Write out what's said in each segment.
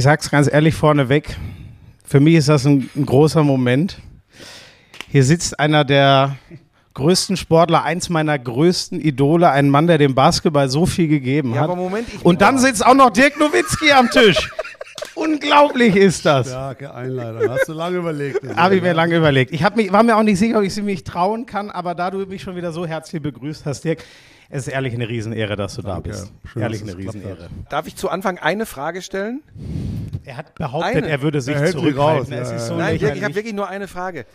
Ich sag's ganz ehrlich vorneweg. Für mich ist das ein, ein großer Moment. Hier sitzt einer der größten Sportler, eins meiner größten Idole, ein Mann, der dem Basketball so viel gegeben Ja, hat. aber Moment, Und dann sitzt auch noch Dirk Nowitzki am Tisch. Unglaublich ist das. Starke Einleitung. Hast du lange überlegt. Habe ich mir lange überlegt. Ich mich, war mir auch nicht sicher, ob ich sie mich trauen kann, aber da du mich schon wieder so herzlich begrüßt hast, Dirk, es ist ehrlich eine Riesenehre, dass du Danke. da bist. Schön, ehrlich dass eine Riesenehre. Darf ich zu Anfang eine Frage stellen? Er hat behauptet, Eine. er würde sich Er zurückhalten. raus, es ja, so Nein, Dirk, ich lächerlich. habe wirklich nur eine Frage.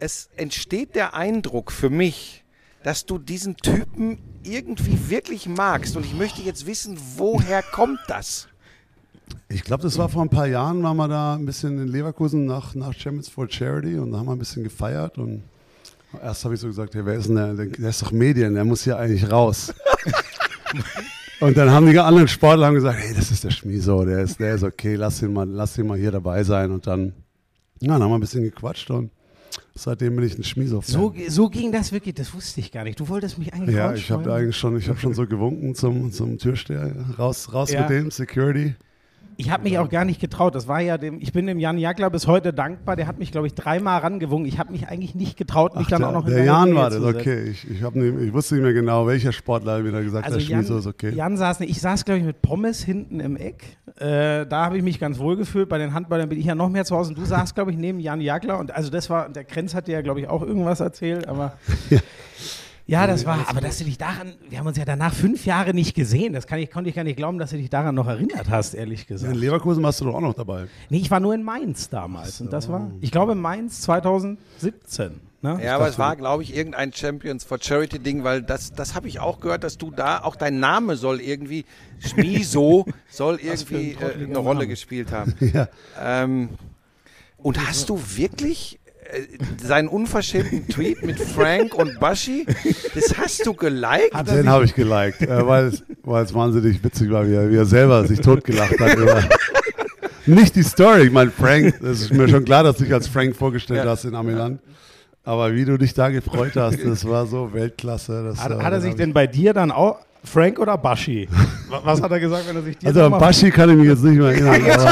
Es entsteht der Eindruck für mich, dass du diesen Typen irgendwie wirklich magst. Und ich möchte jetzt wissen, woher kommt das? Ich glaube, das war vor ein paar Jahren, waren wir da ein bisschen in Leverkusen nach, nach Champions for Charity und da haben wir ein bisschen gefeiert und erst habe ich so gesagt, hey, wer ist denn der? Der ist doch Medien, der muss hier eigentlich raus. und dann haben die anderen Sportler haben gesagt, hey, das ist der Schmiso, der ist, der ist okay, lass ihn mal, lass ihn mal hier dabei sein und dann, ja, dann haben wir ein bisschen gequatscht und seitdem bin ich ein Schmiso. so, so ging das wirklich, das wusste ich gar nicht. Du wolltest mich eigentlich Ja, ich habe eigentlich schon, ich habe schon so gewunken zum, zum Türsteher, raus, raus Ja. mit dem, Security. Ich habe mich auch gar nicht getraut. Das war ja dem, ich bin dem Jan Jagler bis heute dankbar. Der hat mich, glaube ich, dreimal rangewungen. Ich habe mich eigentlich nicht getraut, mich Ach, dann der, auch noch in der Jan Nähe war das, okay. Ich, ich, nicht, ich wusste nicht mehr genau, welcher Sportler da gesagt hat, Also Jan, Schmiso ist okay. Jan saß nicht. Ich saß, glaube ich, mit Pommes hinten im Eck. Äh, da habe ich mich ganz wohl gefühlt. Bei den Handballern bin ich ja noch mehr zu Hause. Und du saßt, glaube ich, neben Jan Jagler. Und also das war, der Krenz hat dir ja, glaube ich, auch irgendwas erzählt. Aber Ja. Ja, das war, aber dass du dich daran, wir haben uns ja danach fünf Jahre nicht gesehen. Das kann ich, konnte ich gar nicht glauben, dass du dich daran noch erinnert hast, ehrlich gesagt. In Leverkusen warst du doch auch noch dabei. Nee, ich war nur in Mainz damals. Und das war, ich glaube, Mainz 2017. Ne? Ja, aber es war, glaube ich, irgendein Champions for Charity Ding, weil das, das habe ich auch gehört, dass du da, auch dein Name soll irgendwie, Schmiso soll irgendwie ein äh, eine Rolle Name. gespielt haben. Ja. Ähm, und hast du wirklich äh, seinen unverschämten Tweet mit Frank und Bashi, das hast du geliked? Den habe ich geliked, äh, weil, es, weil es wahnsinnig witzig war, wie er, wie er selber sich totgelacht hat. Über nicht die Story. Ich meine, Frank, das ist mir schon klar, dass du dich als Frank vorgestellt Ja. hast in Amiland. Aber wie du dich da gefreut hast, das war so Weltklasse. Das, Hat, äh, hat er sich denn bei dir dann auch, Frank oder Bashi? Wa- Was hat er gesagt, wenn er sich dir Also an Baschi kann ich mich jetzt nicht mehr erinnern.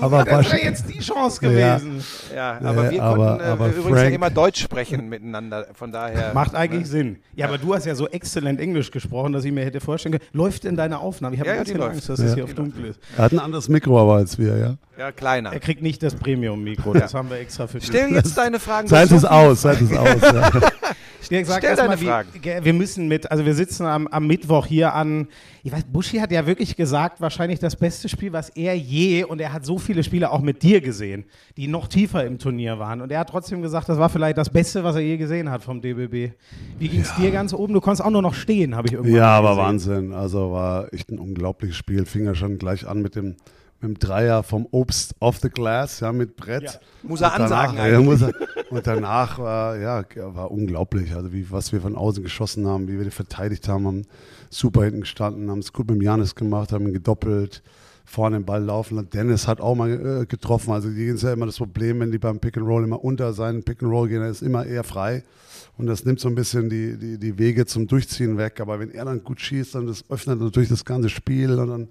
Aber, aber Das wäre jetzt die Chance Ja. gewesen. Ja, aber Nee, wir aber- konnten äh, aber übrigens ja Frank- immer Deutsch sprechen miteinander, von daher. Macht eigentlich Sinn. Ja, aber du hast ja so exzellent Englisch gesprochen, dass ich mir hätte vorstellen können. Läuft denn deine Aufnahme? Ich habe Ja, ein ja, die bisschen läuft. Angst, dass es Ja. hier auf dunkel ist. er hat ein anderes Mikro aber als wir, ja. Ja, kleiner. Er kriegt nicht das Premium-Mikro, das haben wir extra für dich. Stell jetzt deine Fragen. Seid es aus, seid es aus. Ja. Stell erst deine mal, Fragen. ge- wir müssen mit, also wir sitzen am, am Mittwoch hier an, ich weiß, Buschi hat ja wirklich gesagt, wahrscheinlich das beste Spiel, was er je, und er hat so viele Spiele auch mit dir gesehen, die noch tiefer im Turnier waren. Und er hat trotzdem gesagt, das war vielleicht das Beste, was er je gesehen hat vom DBB. Wie ging es dir ganz oben? Du konntest auch nur noch stehen, habe ich irgendwann Ja, aber. Wahnsinn. Also war echt ein unglaubliches Spiel. Fing ja schon gleich an mit dem, mit dem Dreier vom Obst off the glass, ja, mit Brett. Ja. Muss er danach- ansagen ja, eigentlich. muss er, und danach war, ja, war unglaublich. Also wie, was wir von außen geschossen haben, wie wir die verteidigt haben, haben super hinten gestanden, haben es gut mit dem Janis gemacht, haben ihn gedoppelt, vorne den Ball laufen. Dennis hat auch mal äh, getroffen. Also die ist ja immer das Problem, wenn die beim Pick and Roll immer unter seinen Pick and Roll gehen, er ist immer eher frei. Und das nimmt so ein bisschen die, die, die Wege zum Durchziehen weg. Aber wenn er dann gut schießt, dann das öffnet natürlich das ganze Spiel und dann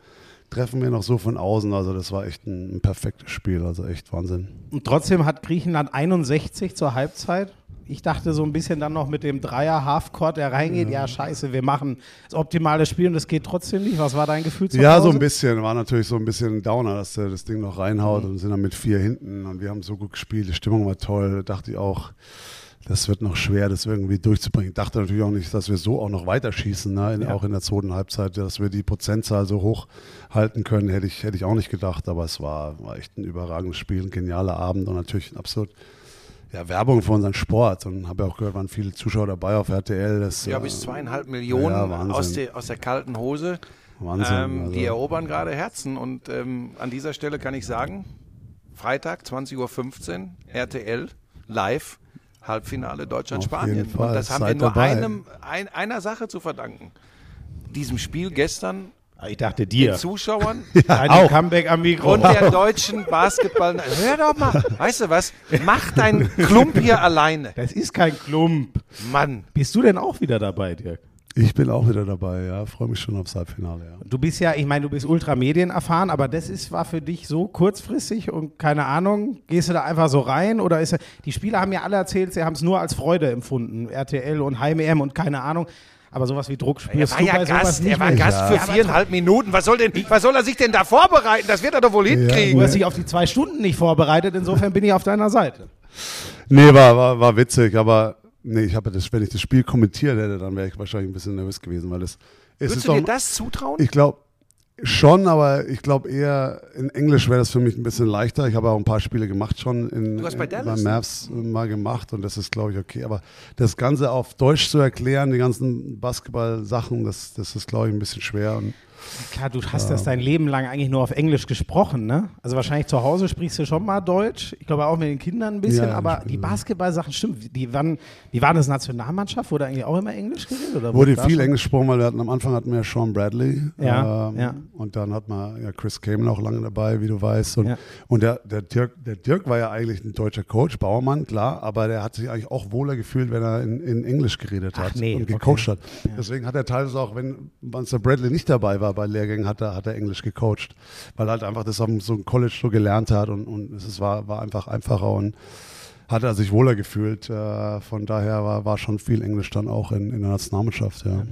treffen wir noch so von außen. Also das war echt ein, ein perfektes Spiel. Also echt Wahnsinn. Und trotzdem hat Griechenland 61 zur Halbzeit. Ich dachte so ein bisschen dann noch mit dem Dreier Halfcourt, der reingeht, ja. scheiße, wir machen das optimale Spiel und das geht trotzdem nicht. Was war dein Gefühl zu Ja, so ein bisschen. War natürlich so ein bisschen ein Downer, dass der das Ding noch reinhaut und sind dann mit vier hinten und wir haben so gut gespielt. Die Stimmung war toll. Da dachte ich auch, das wird noch schwer, das irgendwie durchzubringen. Ich dachte natürlich auch nicht, dass wir so auch noch weiterschießen, ne? in, Ja. auch in der zweiten Halbzeit, dass wir die Prozentzahl so hoch halten können, hätte ich, hätte ich auch nicht gedacht. Aber es war, war echt ein überragendes Spiel, ein genialer Abend und natürlich ein absolut ja, Werbung für unseren Sport. Und habe ja auch gehört, waren viele Zuschauer dabei auf RTL. Das, Ja, äh, bis zweieinhalb Millionen Ja, aus, der, aus der kalten Hose. Wahnsinn. Ähm, also. Die erobern gerade Herzen. Und ähm, an dieser Stelle kann ich sagen, Freitag, 20.15 Uhr, RTL, live, Halbfinale Deutschland-Spanien. Und das haben wir Seid nur dabei. einem, ein, einer Sache zu verdanken. Diesem Spiel gestern, Ich dachte den dir. Zuschauern Ein auch. Comeback am Mikro. und der deutschen Basketball. Hör doch mal, weißt du was? Mach deinen Klump hier alleine. Das ist kein Klump. Mann. Bist du denn auch wieder dabei, Dirk? Ich bin auch wieder dabei, ja. Freue mich schon aufs Halbfinale, ja. Du bist ja, ich meine, du bist ultramedien erfahren, aber das ist, war für dich so kurzfristig und keine Ahnung, gehst du da einfach so rein oder ist die Spieler haben ja alle erzählt, sie haben es nur als Freude empfunden, RTL und Heim-EM und keine Ahnung. Aber sowas wie Druck spürst er war ja Gast, er war Gast für viereinhalb Minuten. Was soll, denn, was soll er sich denn da vorbereiten? Das wird er doch wohl hinkriegen. Du hast dich auf die zwei Stunden nicht vorbereitet, insofern bin ich auf deiner Seite. Nee, war, war, war witzig, aber nee, ich habe das, wenn ich das Spiel kommentiert hätte, dann wäre ich wahrscheinlich ein bisschen nervös gewesen, weil es. Würdest du dir das zutrauen? Ich glaube, Schon, aber ich glaube eher in Englisch wäre das für mich ein bisschen leichter. Ich habe auch ein paar Spiele gemacht schon in, du hast bei, Dallas, bei Mavs mal gemacht und das ist, glaube ich, okay. Aber das Ganze auf Deutsch zu erklären, die ganzen Basketball-Sachen, das, das ist, glaube ich, ein bisschen schwer. Und Klar, du hast das dein Leben lang eigentlich nur auf Englisch gesprochen, ne? Also wahrscheinlich zu Hause sprichst du schon mal Deutsch. Ich glaube auch mit den Kindern ein bisschen, ja, aber die Basketball-Sachen stimmt. Die waren, die waren das Nationalmannschaft, wurde eigentlich auch immer Englisch geredet? Oder wurde viel schon? Englisch gesprochen, weil wir hatten am Anfang hatten wir Sean Bradley. Ja, ähm, ja. Und dann hat man ja Chris Kamen auch lange dabei, wie du weißt. Und, ja. und der, der, Dirk, der Dirk war ja eigentlich ein deutscher Coach, Bauermann, klar, aber der hat sich eigentlich auch wohler gefühlt, wenn er in, in Englisch geredet hat nee, und gecoacht okay. hat. Deswegen hat er teilweise auch, wenn Monster Bradley nicht dabei war bei Lehrgängen, hat er, hat er Englisch gecoacht, weil er halt einfach das auf so einem College so gelernt hat und, und es war, war einfach einfacher und hat er sich wohler gefühlt. Äh, von daher war, war schon viel Englisch dann auch in, in der Nationalmannschaft. Ja.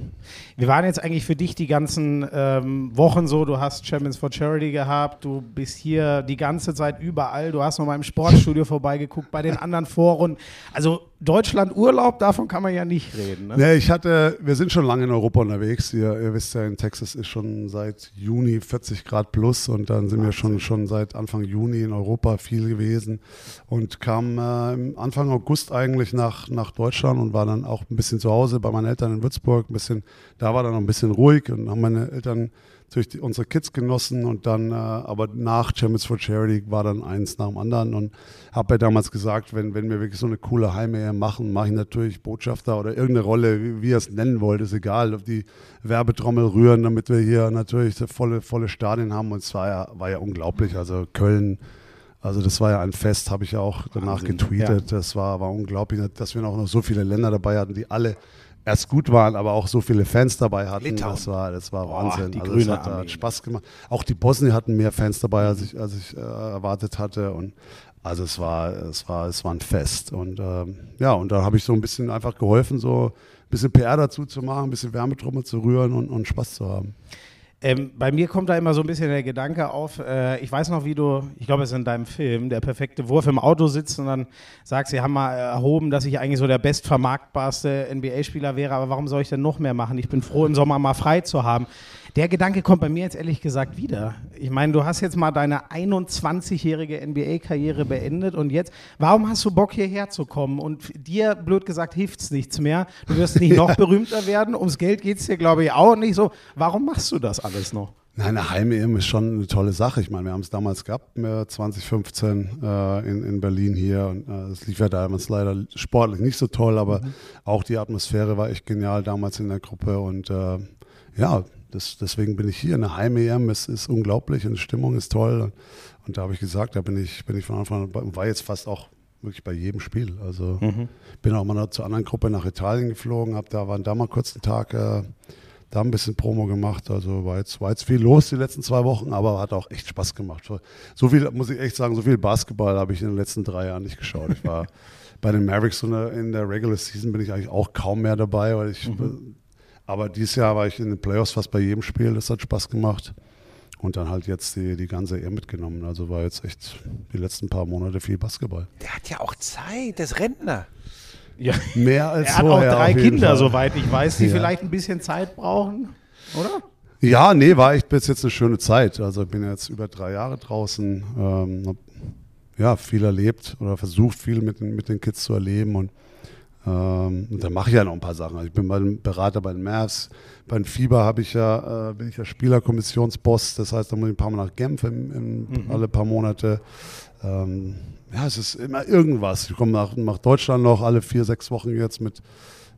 Wir waren jetzt eigentlich für dich die ganzen ähm, Wochen so, du hast Champions for Charity gehabt, du bist hier die ganze Zeit überall, du hast noch mal im Sportstudio vorbeigeguckt, bei den anderen Foren. Also Deutschland Urlaub, davon kann man ja nicht reden. Ne? Nee, ich hatte, wir sind schon lange in Europa unterwegs. Ihr, ihr, wisst ja, in Texas ist schon seit Juni 40 Grad plus und dann sind wir schon, schon seit Anfang Juni in Europa viel gewesen und kam äh, Anfang August eigentlich nach, nach Deutschland und war dann auch ein bisschen zu Hause bei meinen Eltern in Würzburg. Ein bisschen, da war dann noch ein bisschen ruhig und haben meine Eltern durch die, unsere Kids genossen und dann, äh, aber nach Champions for Charity war dann eins nach dem anderen und habe ja damals gesagt, wenn, wenn wir wirklich so eine coole Heimehe machen, mache ich natürlich Botschafter oder irgendeine Rolle, wie, wie ihr es nennen wollt, ist egal, ob die Werbetrommel rühren, damit wir hier natürlich volle, volle Stadien haben und es war ja, war ja unglaublich, also Köln, also das war ja ein Fest, habe ich ja auch danach Wahnsinn, getweetet, ja. das war, war unglaublich, dass wir auch noch so viele Länder dabei hatten, die alle erst gut waren, aber auch so viele Fans dabei hatten. Litauen. Das war, das war Wahnsinn. Die also grüne hat, hat, Spaß gemacht. Auch die Bosnien hatten mehr Fans dabei, als ich, als ich äh, erwartet hatte. Und also es war, es war, es war ein Fest. Und ähm, ja, und da habe ich so ein bisschen einfach geholfen, so ein bisschen PR dazu zu machen, ein bisschen Wärmetrommel zu rühren und, und Spaß zu haben. Ähm, bei mir kommt da immer so ein bisschen der Gedanke auf, äh, ich weiß noch, wie du, ich glaube, es ist in deinem Film, der perfekte Wurf im Auto sitzt und dann sagst, sie haben mal erhoben, dass ich eigentlich so der bestvermarktbarste NBA-Spieler wäre, aber warum soll ich denn noch mehr machen? Ich bin froh, im Sommer mal frei zu haben. Der Gedanke kommt bei mir jetzt ehrlich gesagt wieder. Ich meine, du hast jetzt mal deine 21-jährige NBA-Karriere beendet und jetzt, warum hast du Bock hierher zu kommen? Und dir, blöd gesagt, hilft es nichts mehr. Du wirst nicht noch berühmter werden. Ums Geld geht es dir, glaube ich, auch nicht so. Warum machst du das alles noch? Nein, eine Heim-EM ist schon eine tolle Sache. Ich meine, wir haben es damals gehabt, 2015 äh, in, in Berlin hier. Und äh, es lief ja damals leider sportlich nicht so toll, aber mhm. auch die Atmosphäre war echt genial damals in der Gruppe. Und äh, ja, das, deswegen bin ich hier. Eine Heim-EM ist, ist unglaublich und die Stimmung ist toll. Und, da habe ich gesagt, da bin ich, bin ich von Anfang an, war jetzt fast auch wirklich bei jedem Spiel. Also mhm. bin auch mal zur anderen Gruppe nach Italien geflogen, hab da waren da mal kurz einen Tag äh, da ein bisschen Promo gemacht. Also war jetzt, war jetzt viel los die letzten zwei Wochen, aber hat auch echt Spaß gemacht. So viel, muss ich echt sagen, so viel Basketball habe ich in den letzten drei Jahren nicht geschaut. Ich war bei den Mavericks in der Regular Season bin ich eigentlich auch kaum mehr dabei, weil ich mhm. Aber dieses Jahr war ich in den Playoffs fast bei jedem Spiel, das hat Spaß gemacht. Und dann halt jetzt die, die ganze EM mitgenommen. Also war jetzt echt die letzten paar Monate viel Basketball. Der hat ja auch Zeit, der ist Rentner. Ja. Mehr als Er hat auch drei Kinder, Fall. soweit ich weiß, die ja. vielleicht ein bisschen Zeit brauchen, oder? Ja, nee, war echt bis jetzt eine schöne Zeit. Also ich bin jetzt über drei Jahre draußen, ähm, hab, ja, viel erlebt oder versucht, viel mit, mit den Kids zu erleben und ähm, und dann mache ich ja noch ein paar Sachen. Also ich bin bei dem Berater bei den Mavs. Bei den Fieber habe ich ja, äh, bin ich ja Spielerkommissionsboss. Das heißt, da muss ich ein paar Mal nach Genf in, in mhm. alle paar Monate. Ähm, ja, es ist immer irgendwas. Ich komme nach, nach Deutschland noch alle vier, sechs Wochen jetzt mit,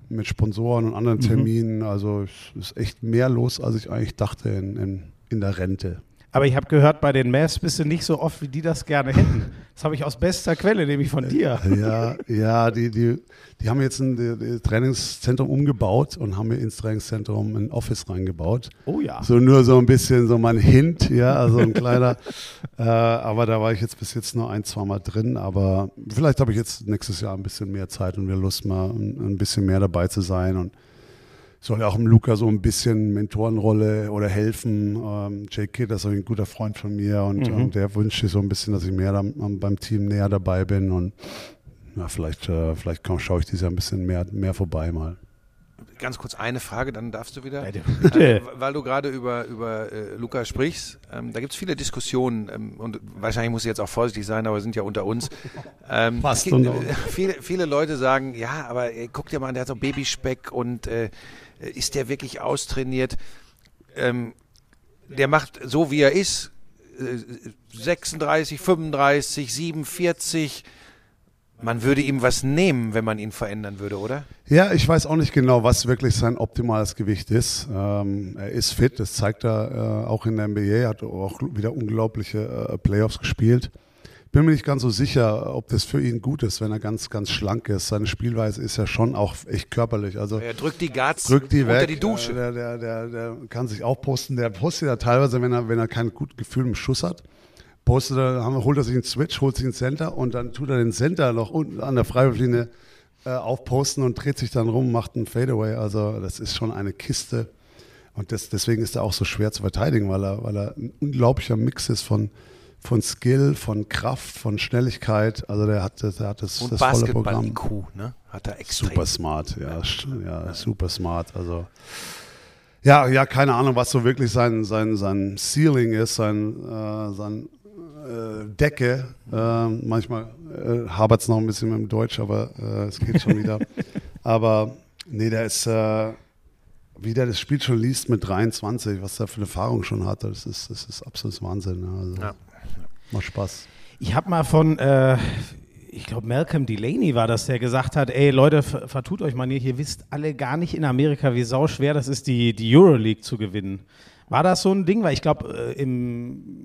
mit Sponsoren und anderen mhm. Terminen. Mhm. Also es ist echt mehr los, als ich eigentlich dachte in, in, in der Rente. Aber ich habe gehört, bei den Mavs bist du nicht so oft, wie die das gerne hätten. Das habe ich aus bester Quelle, nämlich von dir. Ja, ja, die, die, die haben jetzt ein die, Trainingszentrum umgebaut und haben mir ins Trainingszentrum ein Office reingebaut. Oh ja. So nur so ein bisschen so mein Hint, ja, also ein kleiner. äh, aber da war ich jetzt bis jetzt nur ein, zwei Mal drin. Aber vielleicht habe ich jetzt nächstes Jahr ein bisschen mehr Zeit und wieder Lust, mal ein, ein bisschen mehr dabei zu sein und soll ja auch dem Luca so ein bisschen Mentorenrolle oder helfen. Ähm, Jake Kidd ist ein guter Freund von mir und, Mhm. und der wünscht sich so ein bisschen, dass ich mehr da, am- beim Team näher dabei bin und ja, vielleicht, äh, vielleicht komm, schaue ich dieses Jahr ein bisschen mehr, mehr vorbei mal. Ganz kurz eine Frage, dann darfst du wieder. Bitte. Äh, weil du gerade über, über äh, Luca sprichst, ähm, da gibt es viele Diskussionen ähm, und wahrscheinlich muss ich jetzt auch vorsichtig sein, aber wir sind ja unter uns. Ähm, Fast äh, viele, viele Leute sagen, ja, aber äh, guck dir mal an, der hat so Babyspeck und äh, ist der wirklich austrainiert? Ähm, der macht so, wie er ist, äh, 36, 35, 47. Man würde ihm was nehmen, wenn man ihn verändern würde, oder? Ja, ich weiß auch nicht genau, was wirklich sein optimales Gewicht ist. Ähm, er ist fit, das zeigt er äh, auch in der NBA, hat auch wieder unglaubliche äh, Playoffs gespielt. Bin mir nicht ganz so sicher, ob das für ihn gut ist, wenn er ganz, ganz schlank ist. Seine Spielweise ist ja schon auch echt körperlich. Also Er drückt die Guards drückt die unter weg. die Dusche. Äh, Der, der, der, der kann sich auch posten. Der postet ja teilweise, wenn er, wenn er kein gutes Gefühl im Schuss hat, postet er, holt er sich einen Switch, holt sich einen Center und dann tut er den Center noch unten an der Freiwurflinie äh, aufposten und dreht sich dann rum, macht einen Fadeaway. Also das ist schon eine Kiste. Und das, deswegen ist er auch so schwer zu verteidigen, weil er, weil er ein unglaublicher Mix ist von, von Skill, von Kraft, von Schnelligkeit. Also der hat, der hat das, Und das volle Programm. Basketball-IQ, ne? Hat er extrem. Super smart, ja, st- ja, super smart. Also ja, ja, keine Ahnung, was so wirklich sein, sein, sein Ceiling ist, sein, äh, sein Decke. Äh, manchmal äh, hapert es noch ein bisschen mit dem Deutsch, aber äh, es geht schon wieder. aber nee, der ist, äh, wie der das Spiel schon liest mit 23, was der für eine Erfahrung schon hat, das ist, das ist absolutes Wahnsinn. Ja, also, Ja. Macht Spaß. Ich habe mal von, äh, ich glaube, Malcolm Delaney war das, der gesagt hat, ey Leute, ver- vertut euch mal nicht, ihr wisst alle gar nicht in Amerika, wie sau schwer das ist, die, die Euroleague zu gewinnen. War das so ein Ding? Weil ich glaube, äh,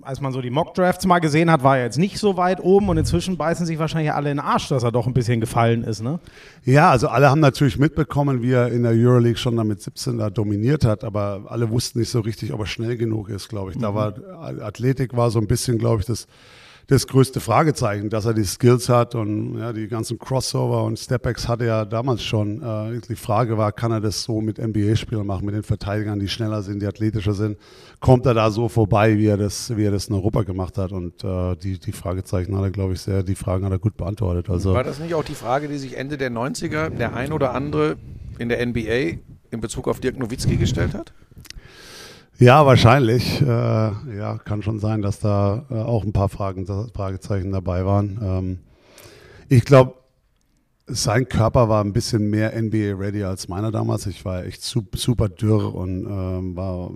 als man so die Mock-Drafts mal gesehen hat, war er jetzt nicht so weit oben und inzwischen beißen sich wahrscheinlich alle in den Arsch, dass er doch ein bisschen gefallen ist, ne? Ja, also alle haben natürlich mitbekommen, wie er in der Euroleague schon damit 17 da dominiert hat, aber alle wussten nicht so richtig, ob er schnell genug ist, glaube ich. Da war Athletik war so ein bisschen, glaube ich, das, das größte Fragezeichen, dass er die Skills hat und ja, die ganzen Crossover und Stepbacks hatte er damals schon. Äh, die Frage war, kann er das so mit NBA-Spielern machen, mit den Verteidigern, die schneller sind, die athletischer sind? Kommt er da so vorbei, wie er das, wie er das in Europa gemacht hat? Und äh, die, die Fragezeichen hat er, glaube ich, sehr, die Fragen hat er gut beantwortet. Also War das nicht auch die Frage, die sich Ende der 90er der ein oder andere in der NBA in Bezug auf Dirk Nowitzki gestellt hat? Ja, wahrscheinlich. Äh, ja, kann schon sein, dass da äh, auch ein paar Fragen, Fragezeichen dabei waren. Ähm, ich glaube, sein Körper war ein bisschen mehr NBA-ready als meiner damals. Ich war echt super, super dürr und ähm, war,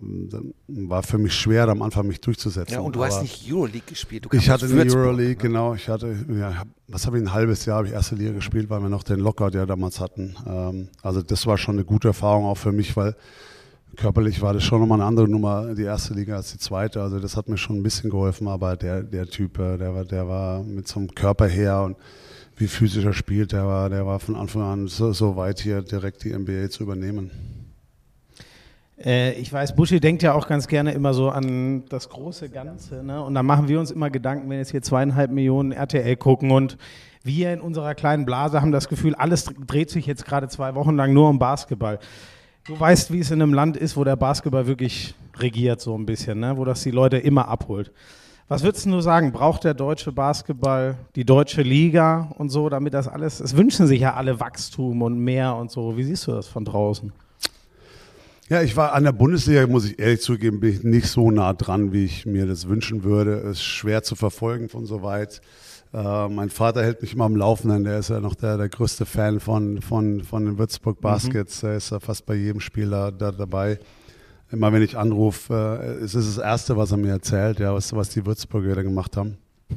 war für mich schwer, am Anfang mich durchzusetzen. Ja, und du hast Aber nicht Euroleague gespielt. Du ich hatte Würzburg, Euroleague, ne? genau. Ich hatte, ja, was habe ich, ein halbes Jahr habe ich erste Liga gespielt, weil wir noch den Lockout ja damals hatten. Ähm, also das war schon eine gute Erfahrung auch für mich, weil körperlich war das schon nochmal eine andere Nummer, die erste Liga als die zweite. Also das hat mir schon ein bisschen geholfen, aber der, der Typ, äh, der war, der war mit so einem Körper her und wie physisch er spielt, der war, der war von Anfang an so, so weit hier direkt die NBA zu übernehmen. Äh, ich weiß, Buschi denkt ja auch ganz gerne immer so an das große Ganze. Ne? Und da machen wir uns immer Gedanken, wenn jetzt hier zweieinhalb Millionen RTL gucken und wir in unserer kleinen Blase haben das Gefühl, alles dreht sich jetzt gerade zwei Wochen lang nur um Basketball. Du weißt, wie es in einem Land ist, wo der Basketball wirklich regiert, so ein bisschen, ne? wo das die Leute immer abholt. Was würdest du sagen? Braucht der deutsche Basketball die deutsche Liga und so, damit das alles, es wünschen sich ja alle Wachstum und mehr und so. Wie siehst du das von draußen? Ja, ich war an der Bundesliga, muss ich ehrlich zugeben, bin ich nicht so nah dran, wie ich mir das wünschen würde. Es ist schwer zu verfolgen von so weit. Äh, mein Vater hält mich immer am Laufenden, der ist ja noch der, der größte Fan von, von, von den Würzburg Baskets. Der ist ja fast bei jedem Spiel da, da dabei. Immer wenn ich anrufe, äh, es ist das Erste, was er mir erzählt, ja, was, was die Würzburger da gemacht haben.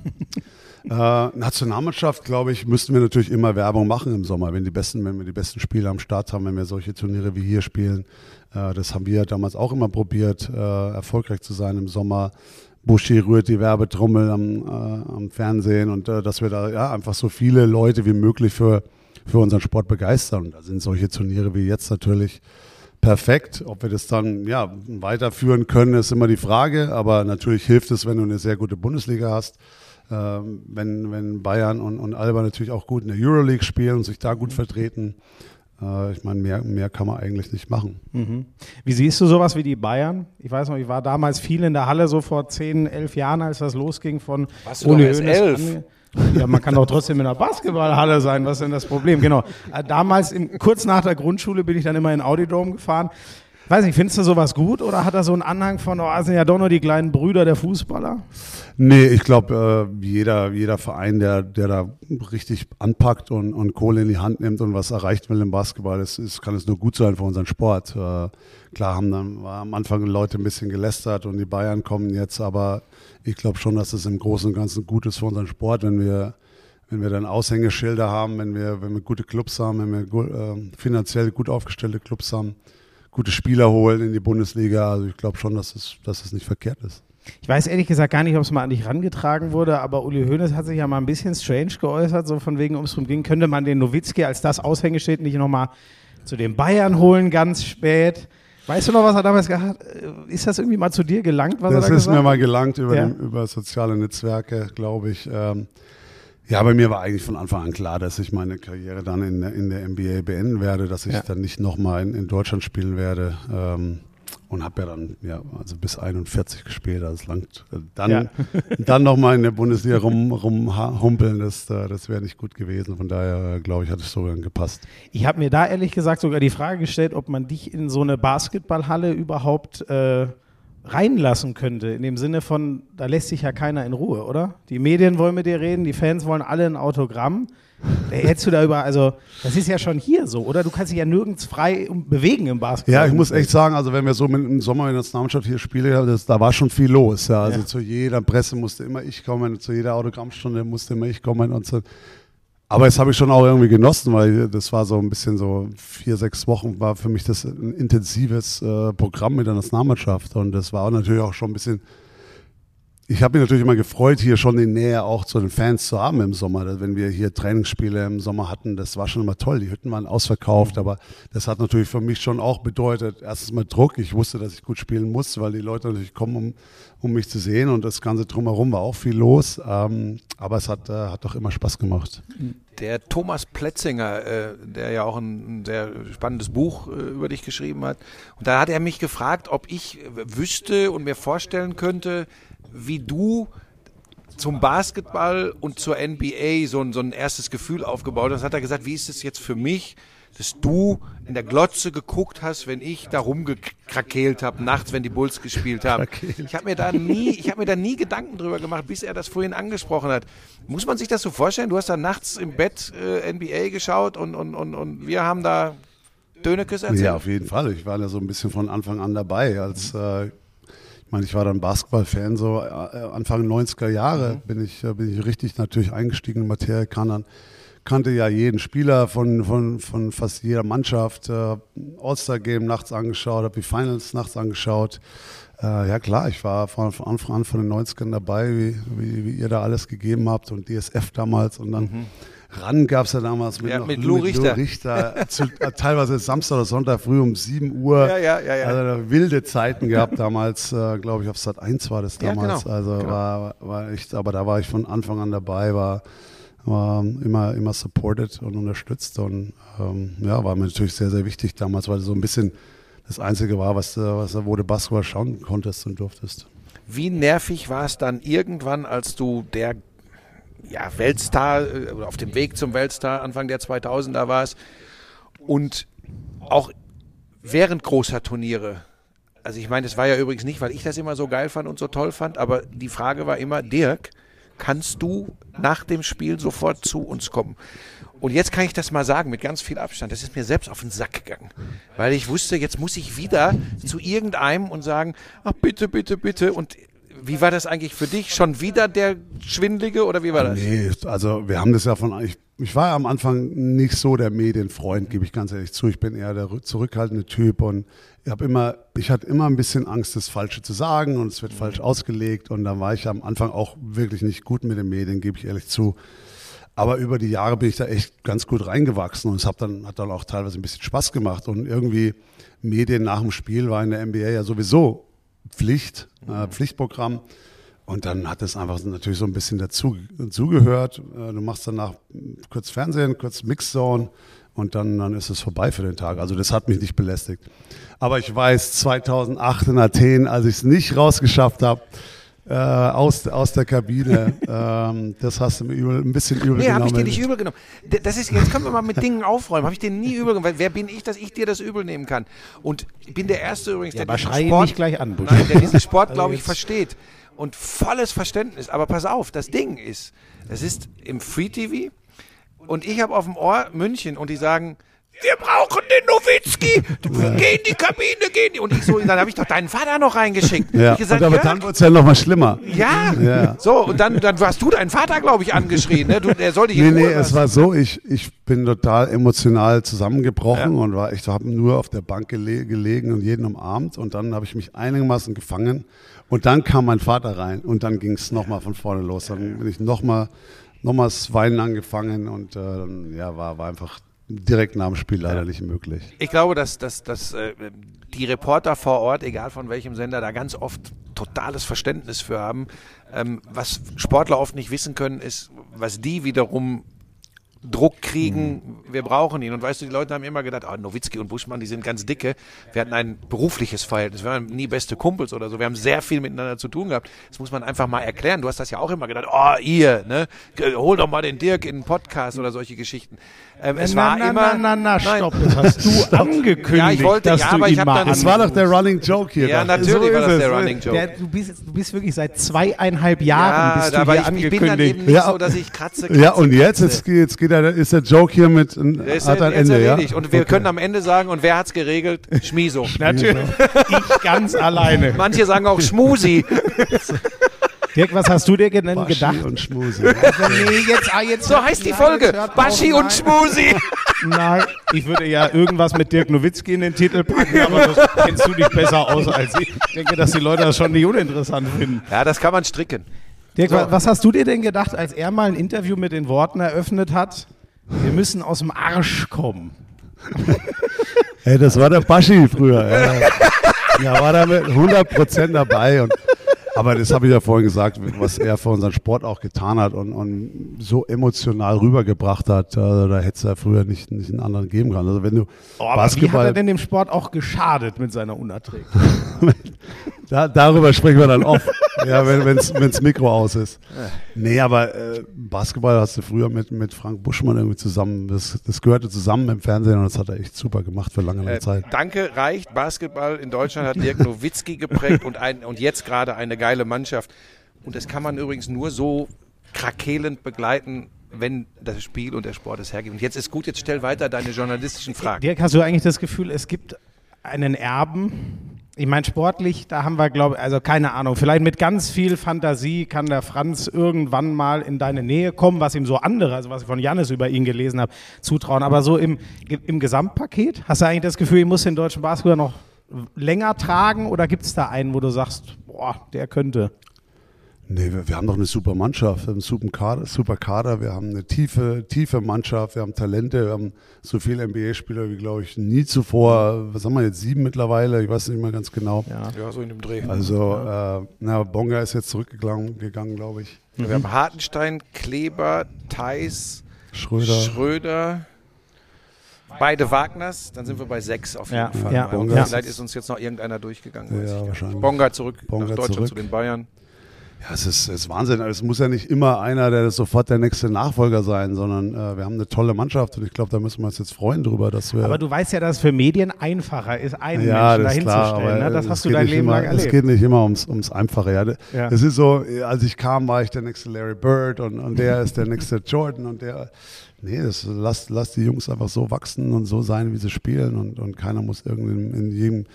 Äh, Nationalmannschaft, glaube ich, müssten wir natürlich immer Werbung machen im Sommer, wenn die besten, wenn wir die besten Spieler am Start haben, wenn wir solche Turniere wie hier spielen. Äh, das haben wir damals auch immer probiert, äh, erfolgreich zu sein im Sommer. Buschi rührt die Werbetrommel am, äh, am Fernsehen und dass wir da ja einfach so viele Leute wie möglich für, für unseren Sport begeistern. Und da sind solche Turniere wie jetzt natürlich perfekt. Ob wir das dann ja, weiterführen können, ist immer die Frage. Aber natürlich hilft es, wenn du eine sehr gute Bundesliga hast. Ähm, wenn, wenn Bayern und, und Alba natürlich auch gut in der Euroleague spielen und sich da gut vertreten. Äh, ich meine, mehr, mehr kann man eigentlich nicht machen. Mhm. Wie siehst du sowas wie die Bayern? Ich weiß noch, ich war damals viel in der Halle, so vor 10, 11 Jahren, als das losging von Warst du doch erst elf? Ja, man kann doch trotzdem in einer Basketballhalle sein. Was ist denn das Problem? Genau. Äh, damals, im, kurz nach der Grundschule, bin ich dann immer in Audidome gefahren. Weiß nicht, findest du sowas gut oder hat er so einen Anhang von, oh, sind ja doch nur die kleinen Brüder der Fußballer? Nee, ich glaube, äh, jeder, jeder Verein, der, der da richtig anpackt und, und Kohle in die Hand nimmt und was erreicht will im Basketball, ist, ist, kann es nur gut sein für unseren Sport. Äh, klar haben dann war am Anfang Leute ein bisschen gelästert und die Bayern kommen jetzt, aber ich glaube schon, dass es im Großen und Ganzen gut ist für unseren Sport, wenn wir wenn wir dann Aushängeschilder haben, wenn wir, wenn wir gute Clubs haben, wenn wir äh, finanziell gut aufgestellte Clubs haben, gute Spieler holen in die Bundesliga. Also ich glaube schon, dass es, dass es nicht verkehrt ist. Ich weiß ehrlich gesagt gar nicht, ob es mal an dich rangetragen wurde, aber Uli Hoeneß hat sich ja mal ein bisschen strange geäußert, so von wegen, um es drum ging, könnte man den Nowitzki als das Aushängeschild nicht nochmal zu den Bayern holen, ganz spät. Weißt du noch, was er damals gehabt hat? Ist das irgendwie mal zu dir gelangt, was das er da ist gesagt mir mal gelangt über, Ja. den, über soziale Netzwerke, glaube ich. Ähm, ja, bei mir war eigentlich von Anfang an klar, dass ich meine Karriere dann in, der- in der NBA beenden werde, dass ich Ja. dann nicht nochmal in, in Deutschland spielen werde. Ähm, und habe ja dann ja, also bis 41 gespielt. Also es langt. Dann, Ja. dann nochmal in der Bundesliga rum, rumhumpeln, das, äh, das wäre nicht gut gewesen. Von daher, äh, glaube ich, hat es sogar gepasst. Ich habe mir da ehrlich gesagt sogar die Frage gestellt, ob man dich in so eine Basketballhalle überhaupt äh, reinlassen könnte. In dem Sinne von, da lässt sich ja keiner in Ruhe, oder? Die Medien wollen mit dir reden, die Fans wollen alle ein Autogramm. Hättest du da über, also das ist ja schon hier so, oder? Du kannst dich ja nirgends frei bewegen im Basketball. Ja, ich muss echt sagen, also wenn wir so mit, im Sommer in der Nationalmannschaft hier spielen, das, da war schon viel los. Ja. Also Ja. zu jeder Presse musste immer ich kommen, zu jeder Autogrammstunde musste immer ich kommen und so. Aber das habe ich schon auch irgendwie genossen, weil das war so ein bisschen so vier, sechs Wochen war für mich das ein intensives äh, Programm mit der Nationalmannschaft. Und das war natürlich auch schon ein bisschen ich habe mich natürlich immer gefreut, hier schon die Nähe auch zu den Fans zu haben im Sommer. Wenn wir hier Trainingsspiele im Sommer hatten, das war schon immer toll. Die Hütten waren ausverkauft, aber das hat natürlich für mich schon auch bedeutet, erstens mal Druck. Ich wusste, dass ich gut spielen muss, weil die Leute natürlich kommen, um, um mich zu sehen und das Ganze drumherum war auch viel los. Ähm, aber es hat, äh, hat doch immer Spaß gemacht. Der Thomas Pletzinger, äh, der ja auch ein, sehr spannendes Buch äh, über dich geschrieben hat, und da hat er mich gefragt, ob ich wüsste und mir vorstellen könnte, wie du zum Basketball und zur NBA so ein, so ein erstes Gefühl aufgebaut hast. Hat er gesagt, wie ist es jetzt für mich, dass du in der Glotze geguckt hast, wenn ich da rumgekrakeelt habe, nachts, wenn die Bulls gespielt haben. Ich habe mir da nie, ich habe mir da nie Gedanken drüber gemacht, bis er das vorhin angesprochen hat. Muss man sich das so vorstellen? Du hast da nachts im Bett äh, NBA geschaut und, und, und, und wir haben da Dönekes erzählt. Ja, auf jeden Fall. Ich war da so ein bisschen von Anfang an dabei. Als, äh, ich meine, ich war dann Basketballfan, so äh, Anfang 90er Jahre bin, ich, äh, bin ich richtig natürlich eingestiegen in Materie, kann dann, kannte ja jeden Spieler von, von, von fast jeder Mannschaft, äh, All-Star-Game nachts angeschaut, habe die Finals nachts angeschaut. Äh, ja klar, ich war von, von Anfang an von den 90ern dabei, wie, wie, wie ihr da alles gegeben habt und DSF damals und dann RAN gab es ja damals mit, Ja, noch, mit Lou Richter. Richter zu, äh, teilweise Samstag oder Sonntag früh um 7 Uhr. Ja, ja, ja, ja. Also wilde Zeiten gehabt damals, äh, glaube ich, auf Sat 1 war das Ja, damals. genau, Also genau. war, war echt, aber da war ich von Anfang an dabei, war, war immer, immer supported und unterstützt und ähm, ja, war mir natürlich sehr, sehr wichtig damals, weil so ein bisschen das Einzige war, was, du- was, wo du Basketball schauen konntest und durftest. Wie nervig war es dann irgendwann, als du der ja, Weltstar, äh, auf dem Weg zum Weltstar Anfang der 2000er warst und auch während großer Turniere, also ich meine, das war ja übrigens nicht, weil ich das immer so geil fand und so toll fand, aber die Frage war immer, Dirk, kannst du nach dem Spiel sofort zu uns kommen? Und jetzt kann ich das mal sagen, mit ganz viel Abstand. Das ist mir selbst auf den Sack gegangen. Weil ich wusste, jetzt muss ich wieder zu irgendeinem und sagen, ach bitte, bitte, bitte. Und wie war das eigentlich für dich? Schon wieder der Schwindlige oder wie war das? Nee, also wir haben das ja von, ich ich war am Anfang nicht so der Medienfreund, gebe ich ganz ehrlich zu. Ich bin eher der zurückhaltende Typ und ich habe immer, ich hatte immer ein bisschen Angst, das Falsche zu sagen und es wird falsch ausgelegt. Und da war ich am Anfang auch wirklich nicht gut mit den Medien, gebe ich ehrlich zu. Aber über die Jahre bin ich da echt ganz gut reingewachsen und es hat dann, hat dann auch teilweise ein bisschen Spaß gemacht. Und irgendwie Medien nach dem Spiel war in der NBA ja sowieso Pflicht, äh, Pflichtprogramm. Und dann hat es einfach natürlich so ein bisschen dazu, dazugehört. Äh, du machst danach kurz Fernsehen, kurz Mixzone und dann, dann ist es vorbei für den Tag. Also das hat mich nicht belästigt. Aber ich weiß, 2008 in Athen, als ich es nicht rausgeschafft habe, äh, aus, aus der Kabine. ähm, das hast du mir übel, ein bisschen übel nee, genommen. Nee, habe ich dir nicht übel genommen. Das ist, jetzt können wir mal mit Dingen aufräumen. Habe ich dir nie übel genommen. Weil wer bin ich, dass ich dir das übel nehmen kann? Und ich bin der Erste übrigens, Ja, der diesen Sport, nicht gleich an, nein, der diesen Sport, Also glaube ich, jetzt- versteht. Und volles Verständnis. Aber pass auf, das Ding ist, es ist im Free TV und ich habe auf dem Ohr München und die sagen, wir brauchen den Nowitzki, geh in die Kabine, geh in die. Und ich so, dann habe ich doch deinen Vater noch reingeschickt. Ja, gesagt, aber Jörg, dann wurde es ja noch mal schlimmer. ja. Ja. So, und dann, dann hast du deinen Vater, glaube ich, angeschrien. Ne? Du, der soll dich Nee, nee, es war so, ich, ich bin total emotional zusammengebrochen und war ich habe nur auf der Bank gele gelegen und jeden umarmt und dann habe ich mich einigermaßen gefangen und dann kam mein Vater rein und dann ging es nochmal von vorne los. Dann bin ich nochmal noch mal das Weinen angefangen und äh, ja, war, war einfach direkt nach dem Spiel leider nicht möglich. Ich glaube, dass, dass, dass äh, die Reporter vor Ort, egal von welchem Sender, da ganz oft totales Verständnis für haben. Ähm, was Sportler oft nicht wissen können, ist, was die wiederum Druck kriegen, wir brauchen ihn. Und weißt du, die Leute haben immer gedacht, ah, Nowitzki und Buschmann, die sind ganz dicke. Wir hatten ein berufliches Verhältnis, wir waren nie beste Kumpels oder so. Wir haben sehr viel miteinander zu tun gehabt. Das muss man einfach mal erklären. Du hast das ja auch immer gedacht, oh, ihr, ne? hol doch mal den Dirk in einen Podcast oder solche Geschichten. Ähm, es na, war na, immer... na, na, na, Nein. stopp. Das hast du angekündigt, Ja, ich wollte- dass ja, du aber ich ihn hab mal dann- Das war doch der Running Joke hier. Ja, natürlich war ist das es. der Running Joke. Der, du, bist, du bist wirklich seit zweieinhalb Jahren bist du hier ich, ich angekündigt. bin dann eben nicht Ja. so, dass ich kratze, kratze Ja, und jetzt, kratze. jetzt, geht- jetzt geht er, ist der Joke hier mit, Der ist hat ein Ende, ja? Und wir Okay. können am Ende sagen, und wer hat's geregelt? Schmiso. Natürlich. ich ganz alleine. Manche sagen auch Schmusi. Dirk, was hast du dir denn Baschi gedacht? und Schmusi. Nee, jetzt, ah, jetzt So heißt die Folge. Baschi auf, und nein. Schmusi. Nein, ich würde ja irgendwas mit Dirk Nowitzki in den Titel packen, aber das kennst du dich besser aus als ich. Ich denke, dass die Leute das schon nicht uninteressant finden. Ja, das kann man stricken. Dirk, So. wa- was hast du dir denn gedacht, als er mal ein Interview mit den Worten eröffnet hat? Wir müssen aus dem Arsch kommen. Ey, das war der Baschi früher. Ja, ja war da mit 100% dabei. Und, aber das habe ich ja vorhin gesagt, was er für unseren Sport auch getan hat und, und so emotional rübergebracht hat. Also, da hätte es ja früher nicht, nicht einen anderen geben können. Also wenn du Oh, aber wie hat Basketball, er denn dem Sport auch geschadet mit seiner Unerträglichkeit? da, darüber sprechen wir dann oft, ja, wenn wenn's, wenn's Mikro aus ist. Nee, aber äh, Basketball hast du früher mit, mit Frank Buschmann irgendwie zusammen, das, das gehörte zusammen im Fernsehen und das hat er echt super gemacht für lange, lange Äh, Zeit. danke, reicht. Basketball in Deutschland hat Dirk Nowitzki geprägt und, ein, und jetzt gerade eine geile Mannschaft. Und das kann man übrigens nur so krakelend begleiten, wenn das Spiel und der Sport es hergibt. Und jetzt ist gut, jetzt stell weiter deine journalistischen Fragen. Dirk, hast du eigentlich das Gefühl, es gibt einen Erben? Ich meine, sportlich, da haben wir, glaube ich, also keine Ahnung, vielleicht mit ganz viel Fantasie kann der Franz irgendwann mal in deine Nähe kommen, was ihm so andere, also was ich von Jannis über ihn gelesen habe, zutrauen. Aber so im, im Gesamtpaket, hast du eigentlich das Gefühl, ich muss den deutschen Basketball noch länger tragen oder gibt es da einen, wo du sagst, boah, der könnte? Nee, wir, wir haben doch eine super Mannschaft, wir haben einen super Kader, super Kader, wir haben eine tiefe, tiefe Mannschaft, wir haben Talente, wir haben so viele NBA-Spieler wie, glaube ich, nie zuvor. Was haben wir jetzt, sieben mittlerweile? Ich weiß nicht mehr ganz genau. Ja. Ja, so in dem Dreh. Also, äh, na, Bonga ist jetzt zurückgegangen, gegangen, glaube ich. Wir haben Hartenstein, Kleber, Theis, Schröder. Schröder. Beide Wagners, dann sind wir bei sechs auf jeden Ja, Fall. ja, ja. Vielleicht ist uns jetzt noch irgendeiner durchgegangen. weiß Ja, wahrscheinlich. Bonga zurück Bonga nach Deutschland zurück. zu den Bayern. Ja, es ist, es ist Wahnsinn. Es muss ja nicht immer einer, der sofort der nächste Nachfolger sein, sondern äh, wir haben eine tolle Mannschaft und ich glaube, da müssen wir uns jetzt freuen drüber, dass wir. Aber du weißt ja, dass es für Medien einfacher ist, einen ja, Menschen das ist klar, dahinzustellen. aber Ne? Das hast du dein Leben immer, lang erlebt. Es geht nicht immer ums, ums Einfache. Ja. Ja. Es ist so, als ich kam, war ich der nächste Larry Bird und, und der ist der nächste Jordan und der. Nee, das, lass, lass die Jungs einfach so wachsen und so sein, wie sie spielen und, und keiner muss irgendwie in jedem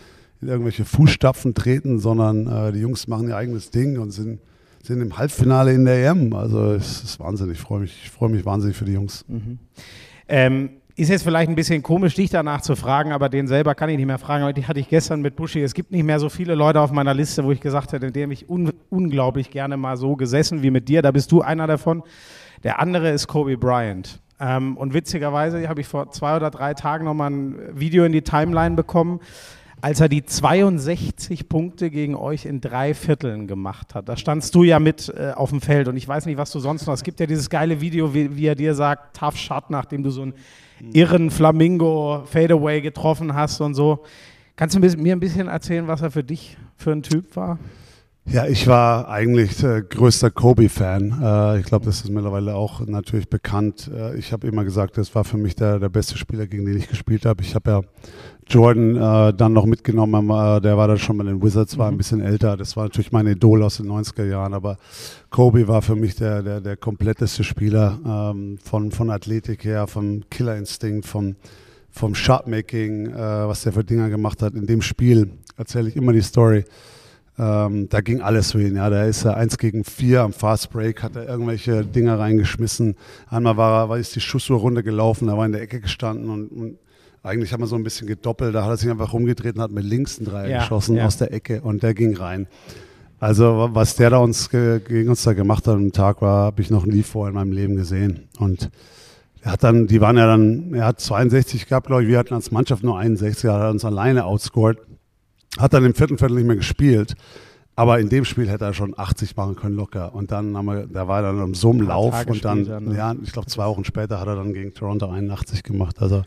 in irgendwelche Fußstapfen treten, sondern äh, die Jungs machen ihr eigenes Ding und sind sind im Halbfinale in der EM. Also es ist Wahnsinn. Ich freue mich, ich freue mich wahnsinnig für die Jungs. Mhm. Ähm, ist jetzt vielleicht ein bisschen komisch, dich danach zu fragen, aber den selber kann ich nicht mehr fragen. Die hatte ich gestern mit Buschi. Es gibt nicht mehr so viele Leute auf meiner Liste, wo ich gesagt hätte, in dem ich un unglaublich gerne mal so gesessen wie mit dir. Da bist du einer davon. Der andere ist Kobe Bryant. Ähm, und witzigerweise habe ich vor zwei oder drei Tagen nochmal ein Video in die Timeline bekommen, als er die 62 Punkte gegen euch in drei Vierteln gemacht hat. Da standst du ja mit äh, auf dem Feld und ich weiß nicht, was du sonst noch. Es gibt ja dieses geile Video, wie, wie er dir sagt, tough shot, nachdem du so einen irren Flamingo Fadeaway getroffen hast und so. Kannst du mir ein bisschen erzählen, was er für dich für ein Typ war? Ja, ich war eigentlich äh, größter Kobe-Fan. Äh, ich glaube, das ist mittlerweile auch natürlich bekannt. Äh, ich habe immer gesagt, das war für mich der, der beste Spieler, gegen den ich gespielt habe. Ich habe ja Jordan äh, dann noch mitgenommen, äh, der war dann schon bei den Wizards, war ein mhm. bisschen älter. Das war natürlich mein Idol aus den 90er Jahren, aber Kobe war für mich der, der, der kompletteste Spieler ähm, von, von Athletik her, vom Killerinstinkt, vom, vom Shotmaking, äh, was der für Dinger gemacht hat. In dem Spiel erzähle ich immer die Story ähm, da ging alles für ihn. Ja, da ist er eins gegen vier am Fast Break, hat er irgendwelche Dinger reingeschmissen. Einmal war er, war ist die Schussuhr runtergelaufen, da war in der Ecke gestanden und, und eigentlich haben wir so ein bisschen gedoppelt. Da hat er sich einfach rumgedreht und hat mit links einen Dreier ja, geschossen ja. aus der Ecke und der ging rein. Also was der da uns gegen uns da gemacht hat am Tag war, habe ich noch nie vorher in meinem Leben gesehen. Und er hat dann, die waren ja dann, er hat 62 gehabt, glaube ich, wir hatten als Mannschaft nur 61, er hat uns alleine outscored. Hat dann im vierten Viertel nicht mehr gespielt. Aber in dem Spiel hätte er schon 80 machen können locker. Und dann haben wir, da war er dann so einem Lauf und dann, ne? ja, ich glaube zwei Wochen später hat er dann gegen Toronto 81 gemacht. Also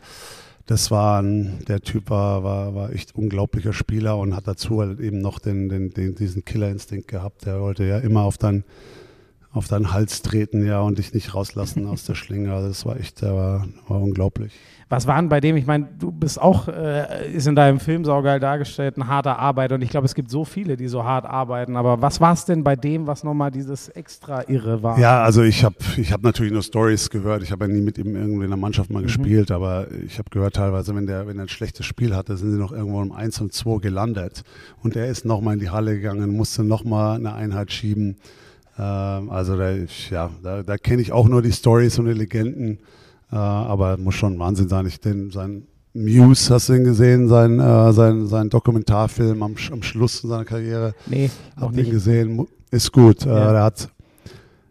das war ein, der Typ war, war, war echt unglaublicher Spieler und hat dazu halt eben noch den, den, den, diesen Killerinstinkt gehabt. Der wollte ja immer auf deinen, auf deinen Hals treten, ja, und dich nicht rauslassen aus der Schlinge. Also das war echt, der war, war unglaublich. Was waren bei dem, ich meine, du bist auch, äh, ist in deinem Film saugeil dargestellt, ein harter Arbeiter und ich glaube, es gibt so viele, die so hart arbeiten, aber was war es denn bei dem, was nochmal dieses extra Irre war? Ja, also ich habe ich hab natürlich nur Stories gehört, ich habe ja nie mit ihm irgendwie in der Mannschaft mal mhm. gespielt, aber ich habe gehört teilweise, wenn der, wenn er ein schlechtes Spiel hatte, sind sie noch irgendwo um 1 und 2 gelandet und er ist nochmal in die Halle gegangen, musste nochmal eine Einheit schieben. Ähm, also da, ja, da, da kenne ich auch nur die Stories und die Legenden. Äh, aber muss schon Wahnsinn sein. Ich den, sein Muse, hast du ihn gesehen, sein, äh, sein, sein Dokumentarfilm am, am Schluss seiner Karriere? Nee, noch nicht. gesehen. Ist gut. Äh, ja. Äh, der hat,